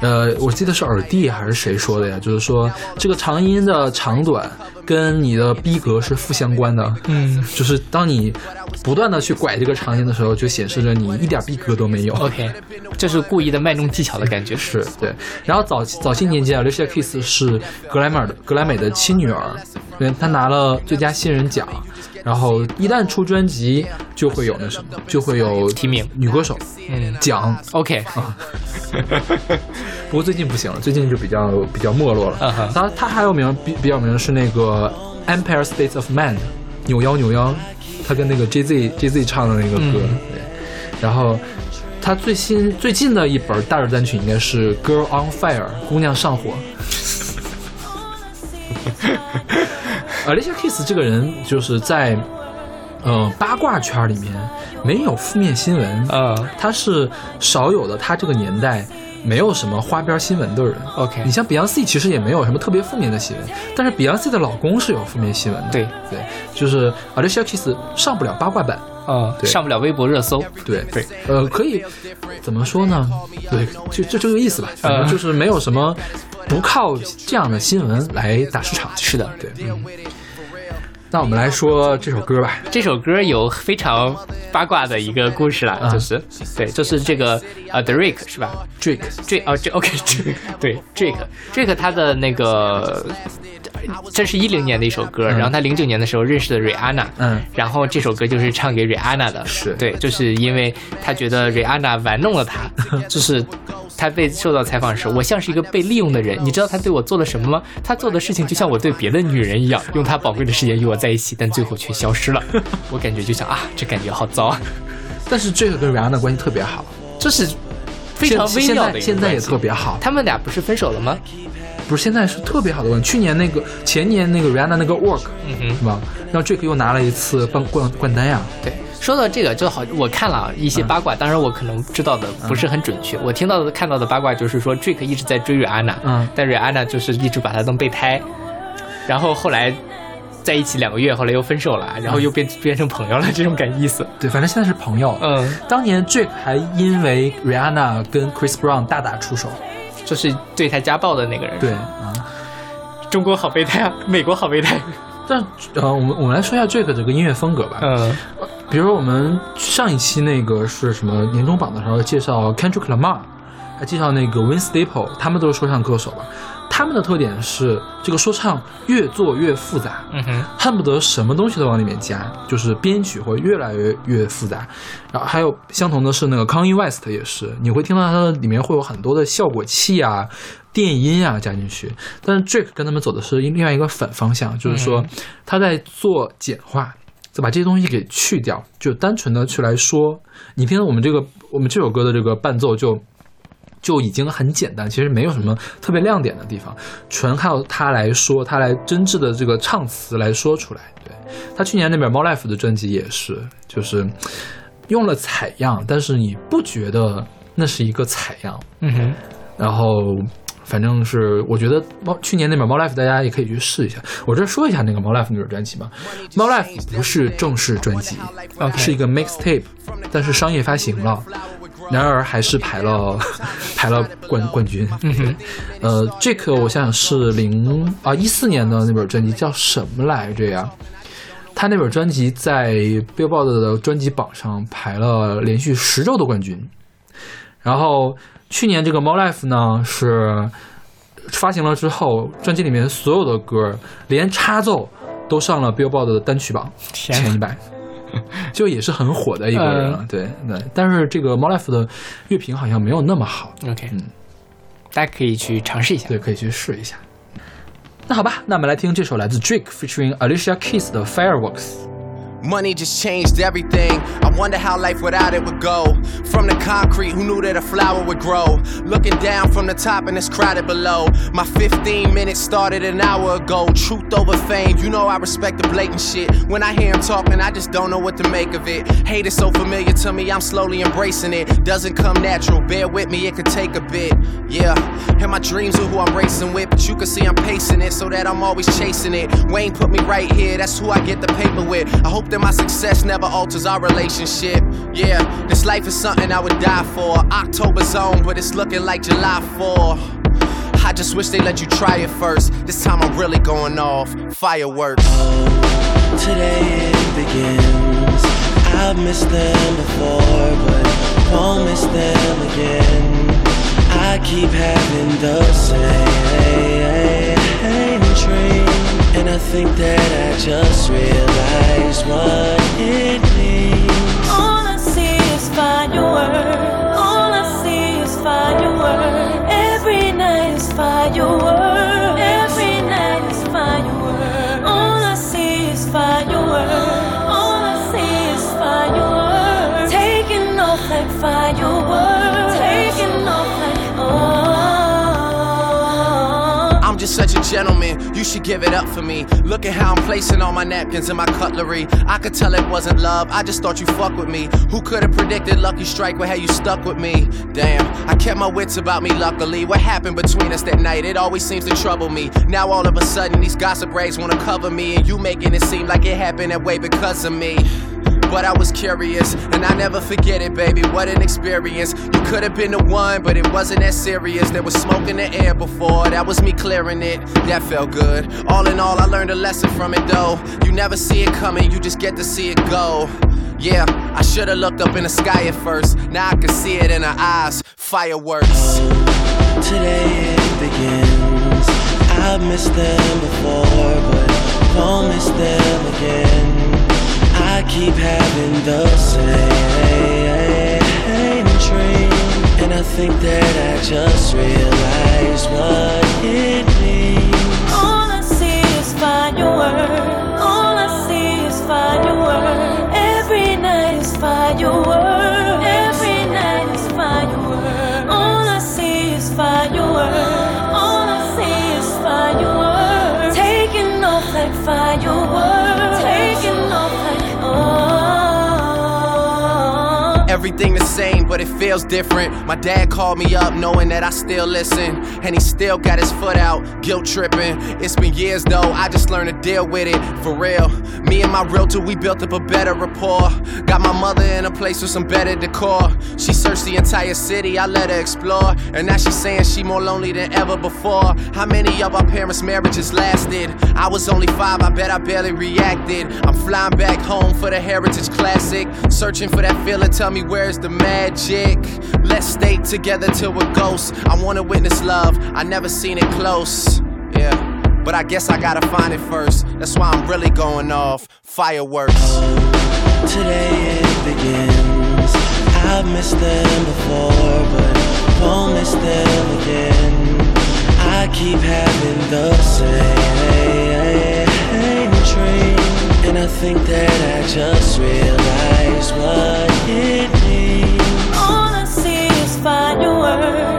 呃，我记得是耳帝还是谁说的呀？就是说这个长音的长短跟你的逼格是负相关的。嗯，就是当你不断的去拐这个长音的时候，就显示着你一点逼格都没有。OK，这是故意的卖弄技巧的感觉。是对，然后早早些年间，Alicia Keys 是格莱美的格莱美的亲女儿，因为她拿了最佳新人奖，然后一旦出专辑就会有那什么，就会有提名女歌手嗯奖。，OK，啊不过最近不行了，最近就比较比较没落了。嗯哼她她还有名比比较名是那个 Empire States of Mind 扭腰扭腰，他跟那个 Jay Z Jay Z 唱的那个歌，嗯对，然后。他最新最近的一本大热单曲应该是《Girl on Fire》，姑娘上火。Alicia Keys 这个人就是在，呃八卦圈里面没有负面新闻，呃他是少有的，他这个年代没有什么花边新闻的人。，OK，你像 Beyonce 其实也没有什么特别负面的新闻，但是 Beyonce 的老公是有负面新闻的。对对，就是 Alicia Keys 上不了八卦版。呃，对上不了微博热搜。对对，呃，可以怎么说呢？对，就就这个意思吧，呃就是没有什么不靠这样的新闻来打市场。是的，对，嗯。那我们来说这首歌吧。这首歌有非常八卦的一个故事啦，啊。就是对，就是这个呃，Drake 是吧？Drake，？Drake 哦，这 OK，这对 Drake Drake 他的那个，这是一零年的一首歌，然后他零九年的时候认识的 Rihanna，嗯。然后这首歌就是唱给 Rihanna 的，是。对，就是因为他觉得 Rihanna 玩弄了他，就是他被受到采访时，我像是一个被利用的人。你知道他对我做了什么吗？他做的事情就像我对别的女人一样，用他宝贵的时间与我在一起，但最后却消失了。我感觉就像啊，这感觉好糟啊，但是 Drake 跟 Rihanna 关系特别好，这是非常微妙的现在也特别好。他们俩不是分手了吗？不是现在是特别好的关系。去年那个前年那个 Rihanna 那个 Work 嗯哼。是吧？让 Drake 又拿了一次冠冠冠单呀。对，说到这个，就好，我看了啊一些八卦，当然我可能知道的不是很准确。我听到的、看到的八卦就是说，Drake 一直在追 Rihanna，嗯但 Rihanna 就是一直把他当备胎，然后后来在一起两个月，后来又分手了，然后又变变成朋友了，这种感意思。对，反正现在是朋友。嗯，当年 Drake 还因为 Rihanna 跟 Chris Brown 大打出手。就是对他家暴的那个人。对，啊、中国好备胎啊，美国好备胎。但呃，我们我们来说一下 Drake 这个音乐风格吧。嗯比如说我们上一期那个是什么年终榜的时候介绍 Kendrick Lamar，还介绍那个 Win Staple，他们都是说唱歌手吧。他们的特点是这个说唱越做越复杂，嗯哼，恨不得什么东西都往里面加，就是编曲会越来越越复杂。然后还有相同的是那个 Kanye West 也是，你会听到它的里面会有很多的效果器啊，电音啊加进去。但是 Drake 跟他们走的是另外一个反方向，就是说他在做简化，再把这些东西给去掉，就单纯的去来说。你听我们这个我们这首歌的这个伴奏就。就已经很简单，其实没有什么特别亮点的地方，纯靠他来说，他来真挚的这个唱词来说出来。对他去年那本《猫 Life》的专辑也是，就是用了采样，但是你不觉得那是一个采样。嗯哼，然后反正是我觉得猫去年那本《猫 Life》大家也可以去试一下。我这说一下那个《猫 Life》那本专辑吧，《猫 Life》不是正式专辑，是一个 mixtape，但是商业发行了。然而还是排了 排了冠冠军。嗯哼，呃，这个我想想是零啊一四年的那本专辑叫什么来着呀？他那本专辑在 Billboard 的专辑榜上排了连续十周的冠军。然后去年这个《猫 Life》呢是发行了之后，专辑里面所有的歌连插奏都上了 Billboard 的单曲榜前一百。就也是很火的一个人了，对对，但是这个 m o l i f e 的乐评好像没有那么好，OK，嗯，大家可以去尝试一下。对，可以去试一下。那好吧，那我们来听这首来自 Drake featuring Alicia Keys 的 Fireworks。Money just changed everything. I wonder how life without it would go. From the concrete, who knew that a flower would grow? Looking down from the top and it's crowded below. My 15 minutes started an hour ago. Truth over fame, you know I respect the blatant shit. When I hear him talking, I just don't know what to make of it. Hate is so familiar to me, I'm slowly embracing it. Doesn't come natural, bear with me, it could take a bit. Yeah, and my dreams are who I'm racing with, but you can see I'm pacing it so that I'm always chasing it. Wayne put me right here, that's who I get the paper with. I hope that my success never alters our relationship. Yeah, this life is something I would die for. October's on, but it's looking like July 4. I just wish they let you try it first. This time I'm really going off. Fireworks. Today it begins. I've missed them before, but won't miss them again. I keep having the same dream, and I think that I just realized what it means. All I see is fireworks. All I see is fireworks. Every night is fireworks. Every night is fireworks. All I see is fireworks. All I see is fireworks. Taking off like fireworks. Taking off like oh. I'm just such a gentleman, you should give it up for me. Look at how I'm placing all my napkins and my cutlery. I could tell it wasn't love, I just thought you fuck with me. Who could have predicted Lucky Strike would have you stuck with me? Damn, I kept my wits about me, luckily. What happened between us that night? It always seems to trouble me. Now all of a sudden, these gossip rags wanna cover me, and you making it seem like it happened that way because of me. But I was curious, and I never forget it, baby. What an experience. You could have been the one, but it wasn't that serious. There was smoke in the air before, that was me clearing it. That felt good. All in all, I learned a lesson from it, though. You never see it coming, you just get to see it go. Yeah, I should've looked up in the sky at first. Now I can see it in her eyes. Fireworks. Today it begins. I've missed them before, but won't miss them again. I keep having the same dream, and I think that I just realized what it means. All I see is fireworks. Everything the same, but it feels different. My dad called me up knowing that I still listen. And he still got his foot out, guilt tripping. It's been years though, I just learned to deal with it. For real. Me and my realtor, we built up a better rapport. Got my mother in a place with some better decor. She searched the entire city, I let her explore. And now she's saying she more lonely than ever before. How many of our parents' marriages lasted? I was only five, I bet I barely reacted. I'm flying back home for the Heritage Classic. Searching for that feeling, tell me where's the magic? Let's stay together till we're ghosts. I wanna witness love, I never seen it close. Yeah, but I guess I gotta find it first. That's why I'm really going off. Fireworks. Today it begins. I've missed them before, but won't miss them again. I keep having the same dream, and I think that I just realized what it means find your words.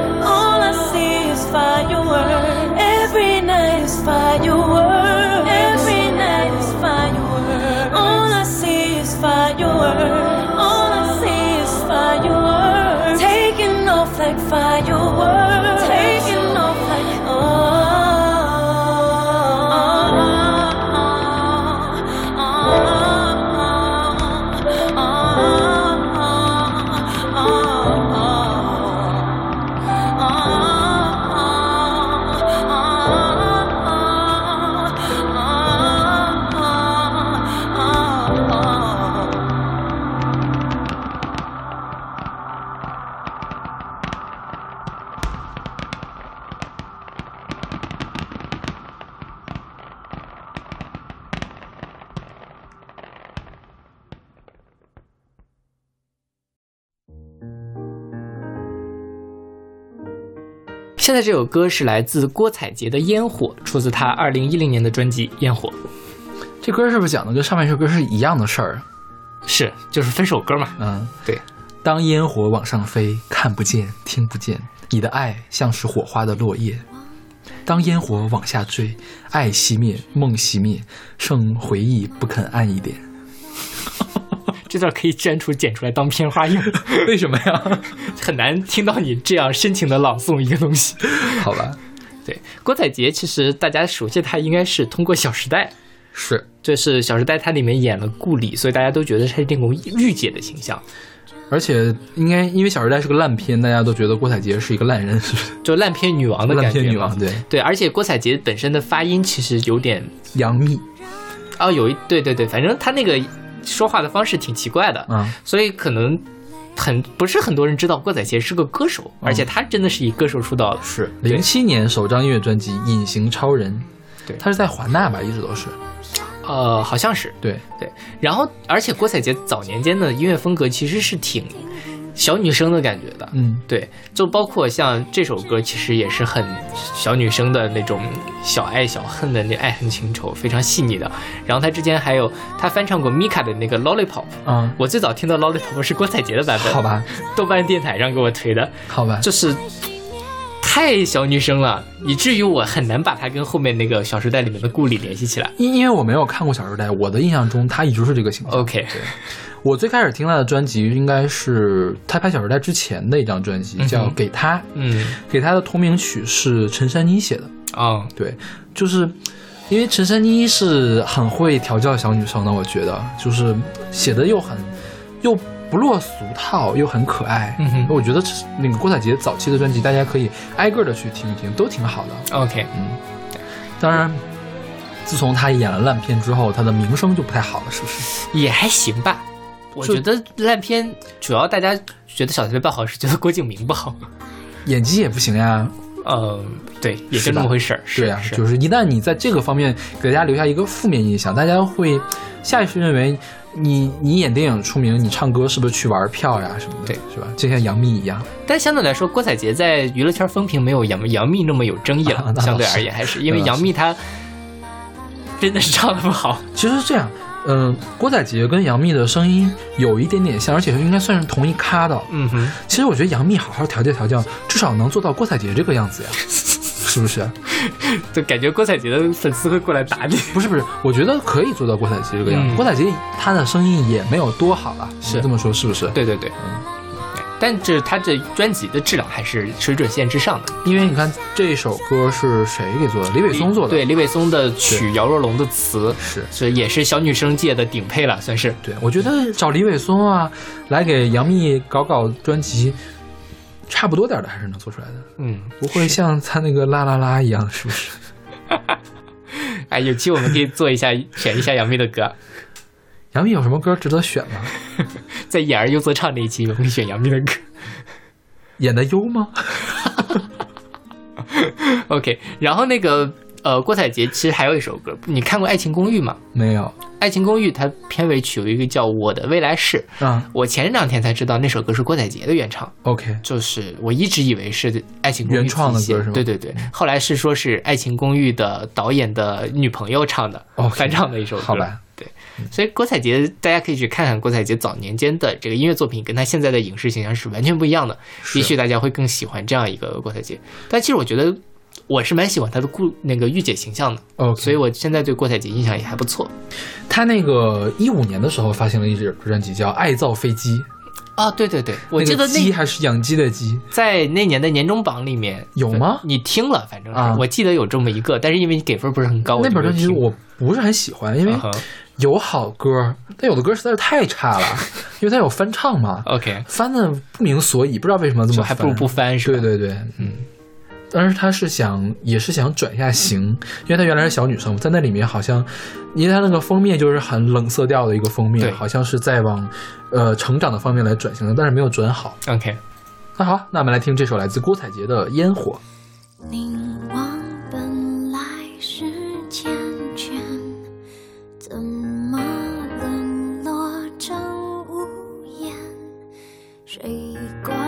现在这首歌是来自郭采洁的《烟火》，出自她二零一零年的专辑《烟火》。这歌是不是讲的跟上面一首歌是一样的事儿？是，就是分手歌嘛。嗯，对。当烟火往上飞，看不见，听不见，你的爱像是火花的落叶。当烟火往下坠，爱熄灭，梦熄灭，剩回忆不肯暗一点。这段可以删除剪出来当片花用，为什么呀？很难听到你这样深情的朗诵一个东西。好吧，对，郭采洁其实大家熟悉她应该是通过《小时代》，是这是《小时代》，它里面演了顾里，所以大家都觉得她是那种御姐的形象。而且应该因为《小时代》是个烂片，大家都觉得郭采洁是一个烂人，是不是？就烂片女王的感觉。烂片女王，对对，而且郭采洁本身的发音其实有点杨幂，哦，有一对对对，反正她那个说话的方式挺奇怪的，嗯，所以可能很不是很多人知道郭采洁是个歌手，而且她真的是以歌手出道。的。是零七年首张音乐专辑《隐形超人》，对。她是在华纳吧，一直都是。呃，好像是。对。对，然后而且郭采洁早年间的音乐风格其实是挺小女生的感觉的，嗯，对，就包括像这首歌，其实也是很小女生的那种小爱小恨的那爱恨情仇，非常细腻的。然后他之前还有他翻唱过 Mika 的那个 Lollipop，嗯，我最早听到 Lollipop 是郭采洁的版本，好吧，豆瓣电台上给我推的，好吧，就是太小女生了，以至于我很难把她跟后面那个《小时代》里面的顾里联系起来。因因为我没有看过《小时代》，我的印象中她一直是这个形象。OK，对，我最开始听他的专辑应该是他拍《小时代》之前的一张专辑，叫《给他》。嗯，给他的同名曲是陈珊妮写的。啊、对，就是因为陈珊妮是很会调教小女生的，我觉得就是写的又很又不落俗套，又很可爱。嗯哼我觉得那个郭采洁早期的专辑，大家可以挨个的去听一听，都挺好的。OK，嗯当然，自从她演了烂片之后，她的名声就不太好了，是不是？也还行吧。我觉得烂片主要大家觉得小学不好，是觉得郭敬明不好。演技也不行呀。嗯，对，也是那么回事对啊，就是一旦你在这个方面给大家留下一个负面印象，大家会下意识认为你你演电影出名，你唱歌是不是去玩票呀什么的，对是吧？就像杨幂一样，但相对来说，郭采洁在娱乐圈风评没有杨杨幂那么有争议了。啊相对而言，还是因为杨幂她真的是唱的不好。其实是这样。嗯、郭采洁跟杨幂的声音有一点点像，而且应该算是同一咖的。嗯哼，其实我觉得杨幂好好调教调教，至少能做到郭采洁这个样子呀，是不是？就感觉郭采洁的粉丝会过来打你。不是不是，我觉得可以做到郭采洁这个样子。嗯郭采洁她的声音也没有多好了，是这么说是不是？对对对，但这他这专辑的质量还是水准线之上的。因为你看这首歌是谁给做的？李伟松做的。对，李伟松的曲，姚若龙的词，是所以也是小女生界的顶配了，算是。对，我觉得找李伟松啊来给杨幂搞搞专辑，差不多点的还是能做出来的，嗯，不会像他那个啦啦啦一样，是不是？哎，有期我们可以做一下，选一下杨幂的歌，杨幂有什么歌值得选吗？在演而优则唱那一期，我们可以选杨幂的歌。演的优吗？OK，然后那个呃，郭采洁其实还有一首歌，你看过《爱情公寓》吗？没有《爱情公寓》它片尾曲有一个叫《我的未来式》，啊我前两天才知道那首歌是郭采洁的原唱。，OK，就是我一直以为是《爱情公寓》原创的歌是吗对对对，后来是说是《爱情公寓》的导演的女朋友唱的 OK，翻唱的一首歌。好吧，对，所以郭采洁大家可以去看看郭采洁早年间的这个音乐作品，跟她现在的影视形象是完全不一样的。也许大家会更喜欢这样一个郭采洁，但其实我觉得我是蛮喜欢她的故那个御姐形象的。OK，所以我现在对郭采洁印象也还不错。她那个一五年的时候发行了一支专辑叫《爱造飞机》，啊，对对对，我记得那个鸡还是养鸡的鸡，在那年的年终榜里面有吗？你听了，反正是、啊我记得有这么一个，但是因为你给分不是很高，那本专辑我不是很喜欢，因为有好歌，但有的歌实在是太差了，因为它有翻唱嘛，OK，翻的不明所以，不知道为什么这么翻，还不如不翻是吧？对对对，嗯。但是他是想，也是想转一下型，因为她原来是小女生，在那里面好像，因为她那个封面就是很冷色调的一个封对面，好像是在往，呃，成长的方面来转型的，但是没有转好。OK，那好，那我们来听这首来自郭采洁的《烟火》。凝望谁过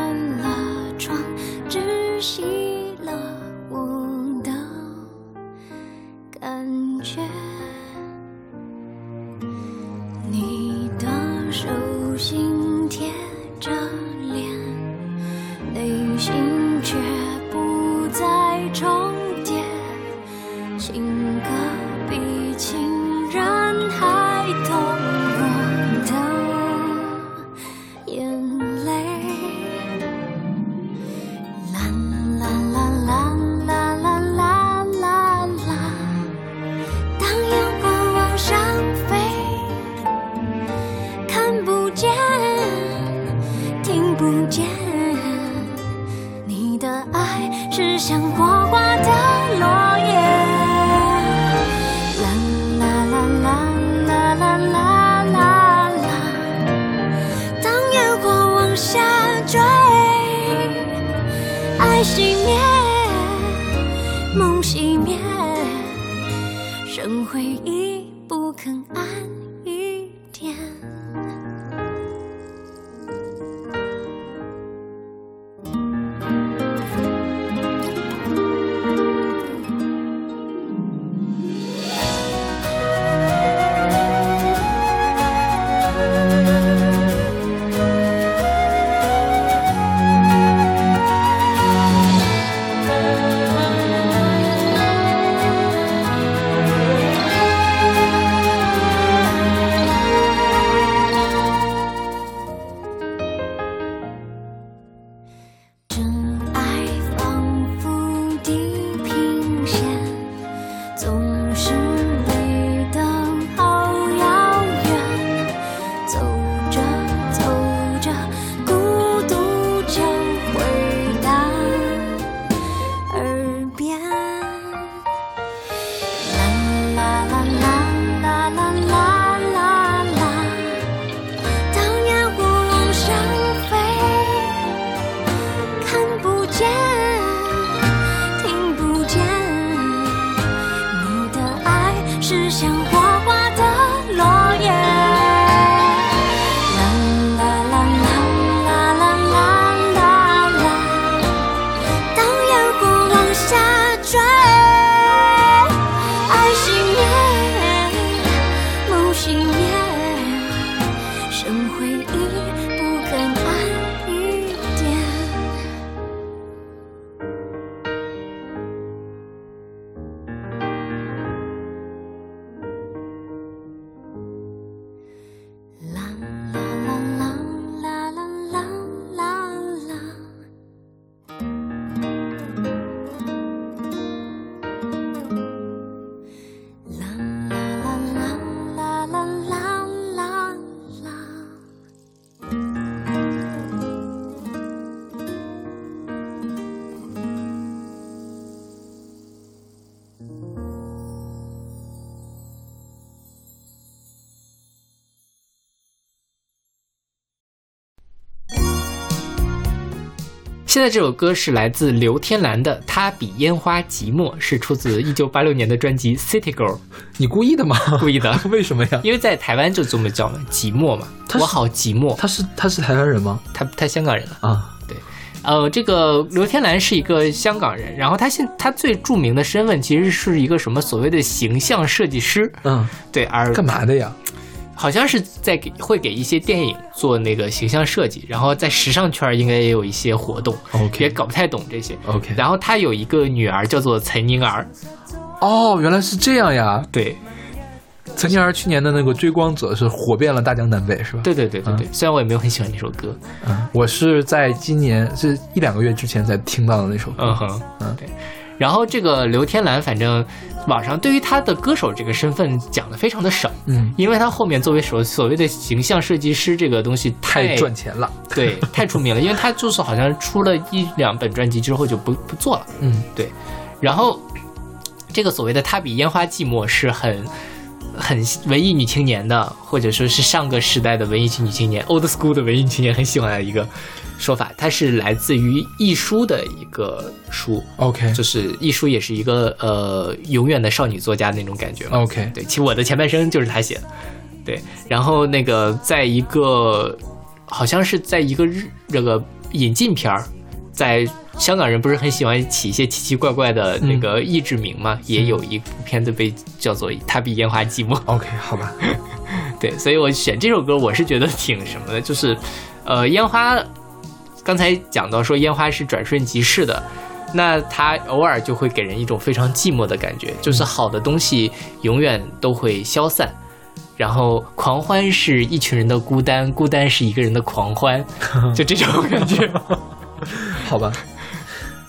现在这首歌是来自刘天兰的《他比烟花寂寞》，是出自一九八六年的专辑《City Girl》，你故意的吗？故意的，为什么呀？因为在台湾就这么叫嘛，寂寞嘛，我好寂寞。他是他是台湾人吗？他他香港人啊，啊，呃，这个刘天兰是一个香港人，然后他现他最著名的身份其实是一个什么所谓的形象设计师，嗯，对，而干嘛的呀？好像是在给会给一些电影做那个形象设计，然后在时尚圈应该也有一些活动 OK 也搞不太懂这些。OK 然后他有一个女儿叫做岑宁儿，哦，原来是这样呀！对，岑宁儿去年的那个《追光者》是火遍了大江南北，是吧？对对对对对。虽然我也没有很喜欢这首歌，嗯，我是在今年是一两个月之前才听到的那首歌。嗯哼，嗯对。然后这个刘天兰，反正网上对于他的歌手这个身份讲的非常的少，嗯，因为他后面作为所所谓的形象设计师这个东西太太赚钱了。对，太出名了，因为他就是好像出了一两本专辑之后就不不做了。嗯，对。然后这个所谓的“他比烟花寂寞”是很很文艺女青年的，或者说是上个时代的文艺女青年 （old school 的文艺女青年）很喜欢的一个说法。它是来自于易书的一个书，OK 就是易书也是一个呃永远的少女作家那种感觉嘛。OK，对，其实我的前半生就是他写的，对，然后那个在一个好像是在一个日这个引进片儿，在香港人不是很喜欢起一些奇奇怪怪的那个译制名嘛，也有一部片子被叫做《他比烟花寂寞》，OK，好吧。对，所以我选这首歌，我是觉得挺什么的，就是呃，烟花刚才讲到说烟花是转瞬即逝的。那它偶尔就会给人一种非常寂寞的感觉，就是好的东西永远都会消散，然后狂欢是一群人的孤单，孤单是一个人的狂欢，就这种感觉。好吧。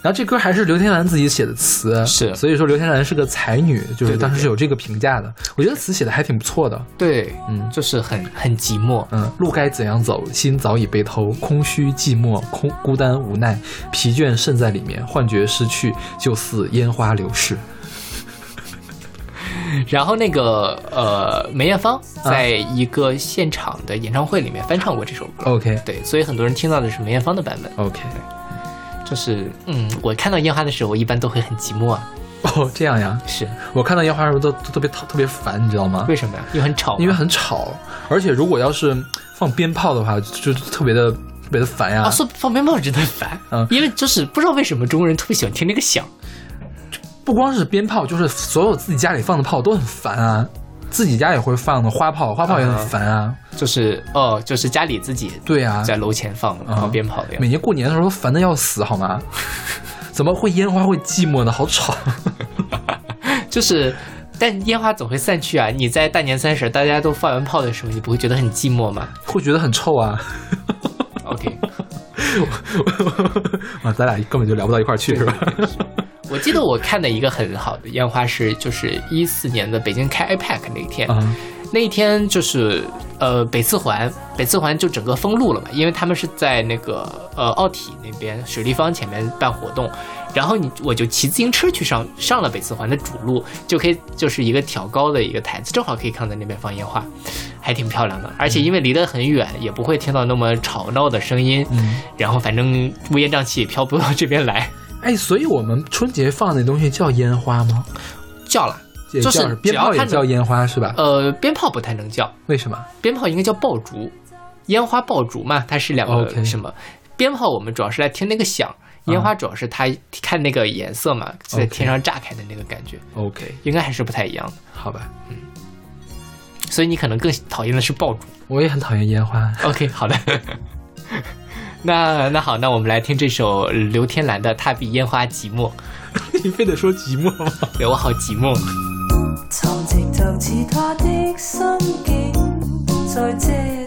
然后这歌还是刘天兰自己写的词，是所以说刘天兰是个才女，就是当时是有这个评价的。我觉得词写的还挺不错的。对，嗯就是很很寂寞。嗯，路该怎样走？心早已被偷，空虚寂寞，空孤单无奈，疲倦渗在里面，幻觉失去，就似烟花流逝。然后那个呃，梅艳芳啊在一个现场的演唱会里面翻唱过这首歌。OK 对，所以很多人听到的是梅艳芳的版本。OK，就是，嗯，我看到烟花的时候，我一般都会很寂寞啊。哦，这样呀。是我看到烟花的时候都都特别讨特别烦，你知道吗？为什么呀？因为很吵。因为很吵，而且如果要是放鞭炮的话，就就特别的特别的烦呀。啊，说放鞭炮真的很烦。嗯因为就是不知道为什么中国人特别喜欢听那个响。不光是鞭炮，就是所有自己家里放的炮都很烦啊。自己家也会放的花炮，花炮也很烦啊。就是哦，就是家里自己对啊，在楼前放啊放鞭炮的呀。每年过年的时候都烦的要死，好吗？怎么会烟花会寂寞呢？好吵。就是，但烟花总会散去啊。你在大年三十大家都放完炮的时候，你不会觉得很寂寞吗会觉得很臭啊！？OK，啊，咱俩根本就聊不到一块儿去，是吧？我记得我看的一个很好的烟花是，就是一四年的北京开 IPAC 那一天，嗯，那一天就是呃北四环，北四环就整个封路了嘛，因为他们是在那个呃奥体那边水立方前面办活动，然后你我就骑自行车去上上了北四环的主路，就可以就是一个挑高的一个台子，正好可以看到那边放烟花，还挺漂亮的，而且因为离得很远，也不会听到那么吵闹的声音，嗯，然后反正乌烟瘴气也飘不到这边来，哎，所以我们春节放那东西叫烟花吗？叫了，就是鞭炮也叫烟花是吧？呃，鞭炮不太能叫，为什么？鞭炮应该叫爆竹，烟花爆竹嘛，它是两个什么？鞭炮我们主要是来听那个响，烟花主要是它看那个颜色嘛，在天上炸开的那个感觉，OK，应该还是不太一样的。好吧，所以你可能更讨厌的是爆竹。我也很讨厌烟花。OK，好的。那那好，那我们来听这首刘天兰的《他比烟花寂寞》。你非得说寂寞吗？对我好寂寞。沉寂就似他的心境，在嗟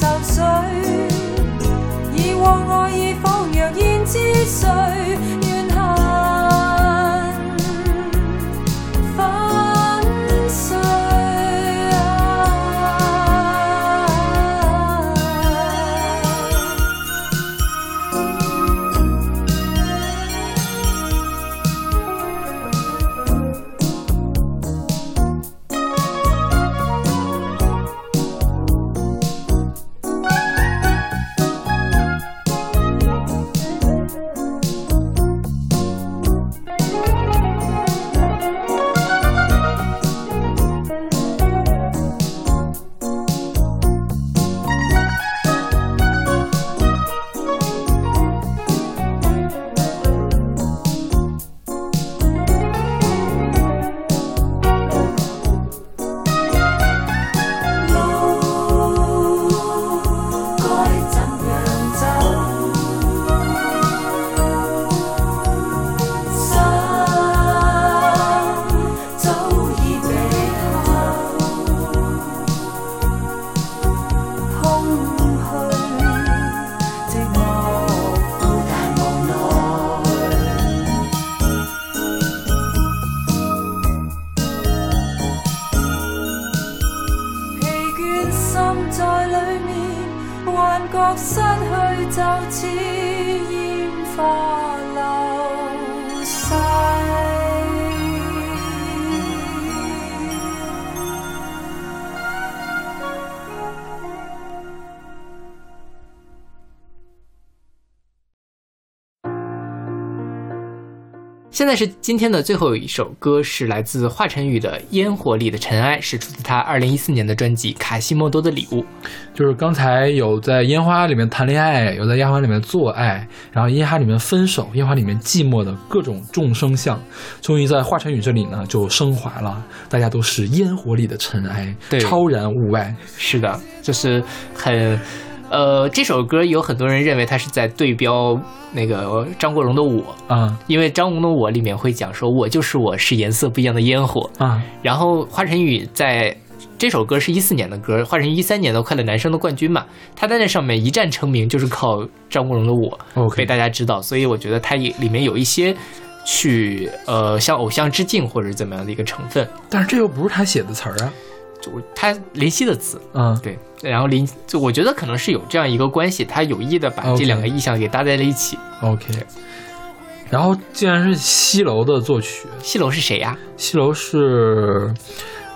愁绪，以往爱意仿若燕之碎，在是今天的最后一首歌，是来自华晨宇的《烟火里的尘埃》，是出自他二零一四年的专辑《卡西莫多的礼物》。就是刚才有在烟花里面谈恋爱，有在烟花里面做爱，然后烟花里面分手，烟花里面寂寞的各种众生相，终于在华晨宇这里呢就升华了，大家都是烟火里的尘埃，对超然物外。是的，就是很，呃，这首歌有很多人认为他是在对标那个张国荣的《我》，啊因为张国荣的《我》里面会讲说我就是我是颜色不一样的烟火，啊，然后华晨宇在这首歌是一四年的歌，华晨宇一三年的《快乐男声》的冠军嘛，他在那上面一战成名就是靠张国荣的《我》被大家知道，所以我觉得他也里面有一些去呃向偶像致敬或者怎么样的一个成分，但是这又不是他写的词儿啊。就他林夕的词，嗯，对，然后林就我觉得可能是有这样一个关系，他有意的把这两个意象给搭在了一起。OK。然后竟然是西楼的作曲，西楼是谁呀、西楼是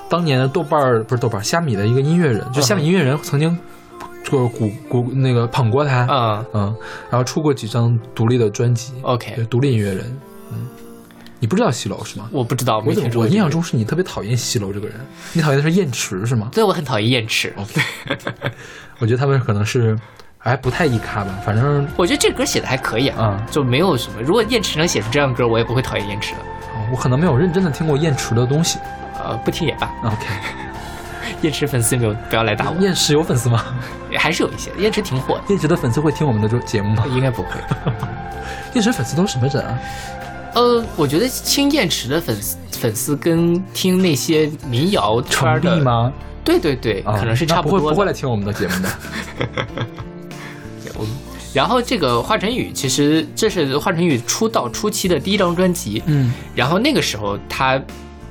当年的豆瓣儿不是豆瓣儿虾米的一个音乐人，就虾米音乐人曾经就是鼓鼓那个捧过他，嗯。嗯，然后出过几张独立的专辑，，OK，对，独立音乐人，嗯，你不知道西楼是吗？我不知道，我我印象，中是你特别讨厌西楼这个人，你讨厌的是燕池是吗？对我很讨厌燕池。我觉得他们可能是还不太一咖吧，反正我觉得这歌写的还可以啊，啊、就没有什么。如果燕池能写出这样的歌，我也不会讨厌燕池的。我可能没有认真的听过燕池的东西。呃，不听也罢。OK，燕池粉丝没有不要来打我，燕池有粉丝吗？还是有一些。燕池挺火的，燕池的粉丝会听我们的这节目吗？应该不会。燕池粉丝都是什么人啊？呃，我觉得青燕池的粉丝粉丝跟听那些民谣圈程的？吗？对对对，啊可能是差不多的。不会来听我们的节目的。我然后这个华晨宇，其实这是华晨宇出道初期的第一张专辑，嗯然后那个时候他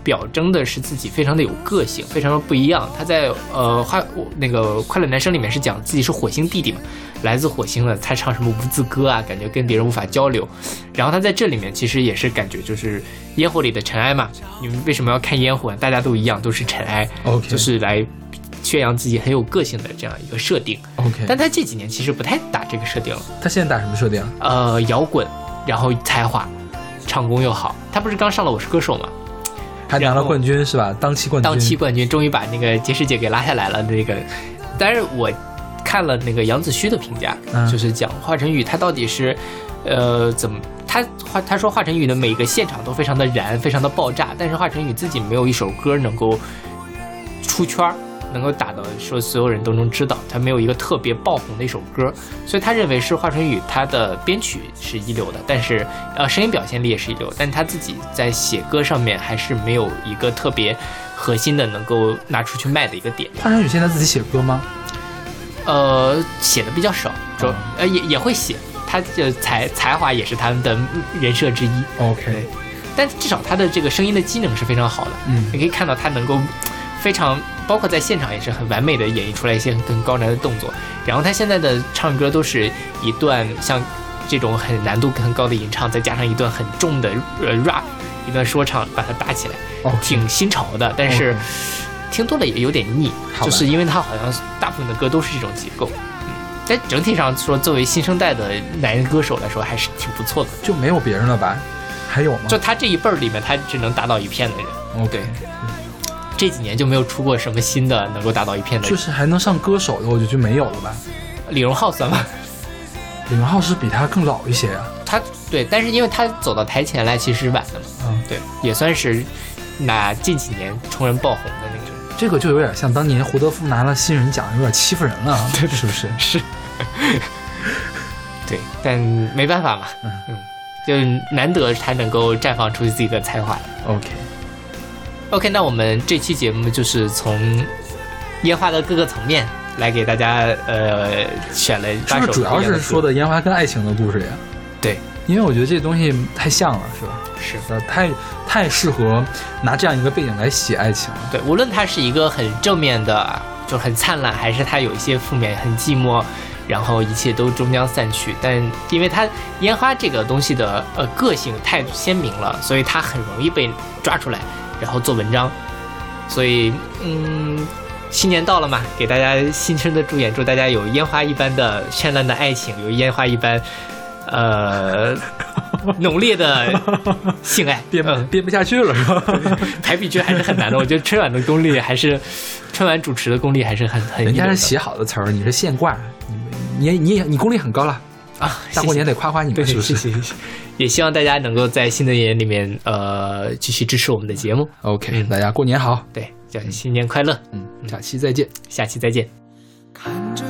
表征的是自己非常的有个性，非常的不一样。他在呃花那个快乐男生里面是讲自己是火星弟弟嘛，来自火星的，他唱什么无字歌啊，感觉跟别人无法交流。然后他在这里面其实也是感觉就是烟火里的尘埃嘛，你们为什么要看烟火？大家都一样，都是尘埃。OK 就是来宣扬自己很有个性的这样一个设定。OK，但他这几年其实不太打这个设定了。他现在打什么设定？呃，摇滚，然后才华，唱功又好。他不是刚上了《我是歌手》吗？还拿了冠军是吧？当期冠军。当期冠军，终于把那个杰师姐给拉下来了。那个，但是我看了那个杨子虚的评价，嗯就是讲华晨宇他到底是，呃，怎么他华他说华晨宇的每个现场都非常的燃，非常的爆炸，但是华晨宇自己没有一首歌能够出圈儿。能够打到说所有人都能知道，他没有一个特别爆红的一首歌，所以他认为是华晨宇他的编曲是一流的，但是呃声音表现力也是一流，但他自己在写歌上面还是没有一个特别核心的能够拿出去卖的一个点。华晨宇现在自己写歌吗？呃，写的比较少，主要哦呃也也会写，他的才才华也是他们的人设之一。OK，但至少他的这个声音的机能是非常好的，嗯你可以看到他能够非常，包括在现场也是很完美的演绎出来一些很高难的动作。然后他现在的唱歌都是一段像这种很难度很高的吟唱，再加上一段很重的呃 rap，一段说唱把它搭起来，哦挺新潮的，但是听多了也有点腻，就是因为他好像大部分的歌都是这种结构。嗯，但整体上说，作为新生代的男人歌手来说，还是挺不错的。就没有别人了吧？还有吗？就他这一辈儿里面，他只能打倒一片的人。OK，对这几年就没有出过什么新的能够打倒一片的。就是还能上歌手的，我就觉得就没有了吧。李荣浩算吗？李荣浩是比他更老一些啊。他对，但是因为他走到台前来其实是晚的嘛，嗯，对，也算是那近几年冲人爆红的那个。这个就有点像当年胡德夫拿了新人奖，有点欺负人了，对是不是？是，对，但没办法嘛，嗯嗯，就难得他能够绽放出自己的才华。OK，OK，那我们这期节目就是从烟花的各个层面来给大家呃选了是八首不是主要是说的烟花跟爱情的故事呀？对，因为我觉得这东西太像了，是吧？是的，太太适合拿这样一个背景来写爱情了。对，无论它是一个很正面的，就很灿烂，还是它有一些负面，很寂寞，然后一切都终将散去。但因为它烟花这个东西的呃个性太鲜明了，所以它很容易被抓出来，然后做文章。所以，嗯，新年到了嘛，给大家新春的祝愿，祝大家有烟花一般的绚烂的爱情，有烟花一般，呃，浓烈的性爱。憋嗯憋不下去了，是吧？排比句还是很难的。我觉得春晚的功力还是，春晚主持的功力还是很很人家是写好的词儿，你是现挂，你你你功力很高了，啊。大过年得夸夸你，对，们，是不谢是谢谢谢。也希望大家能够在新的一年里面，呃，继续支持我们的节目。？OK，大家过年好，对，叫新年快乐，嗯，下期再见。下期再见。看着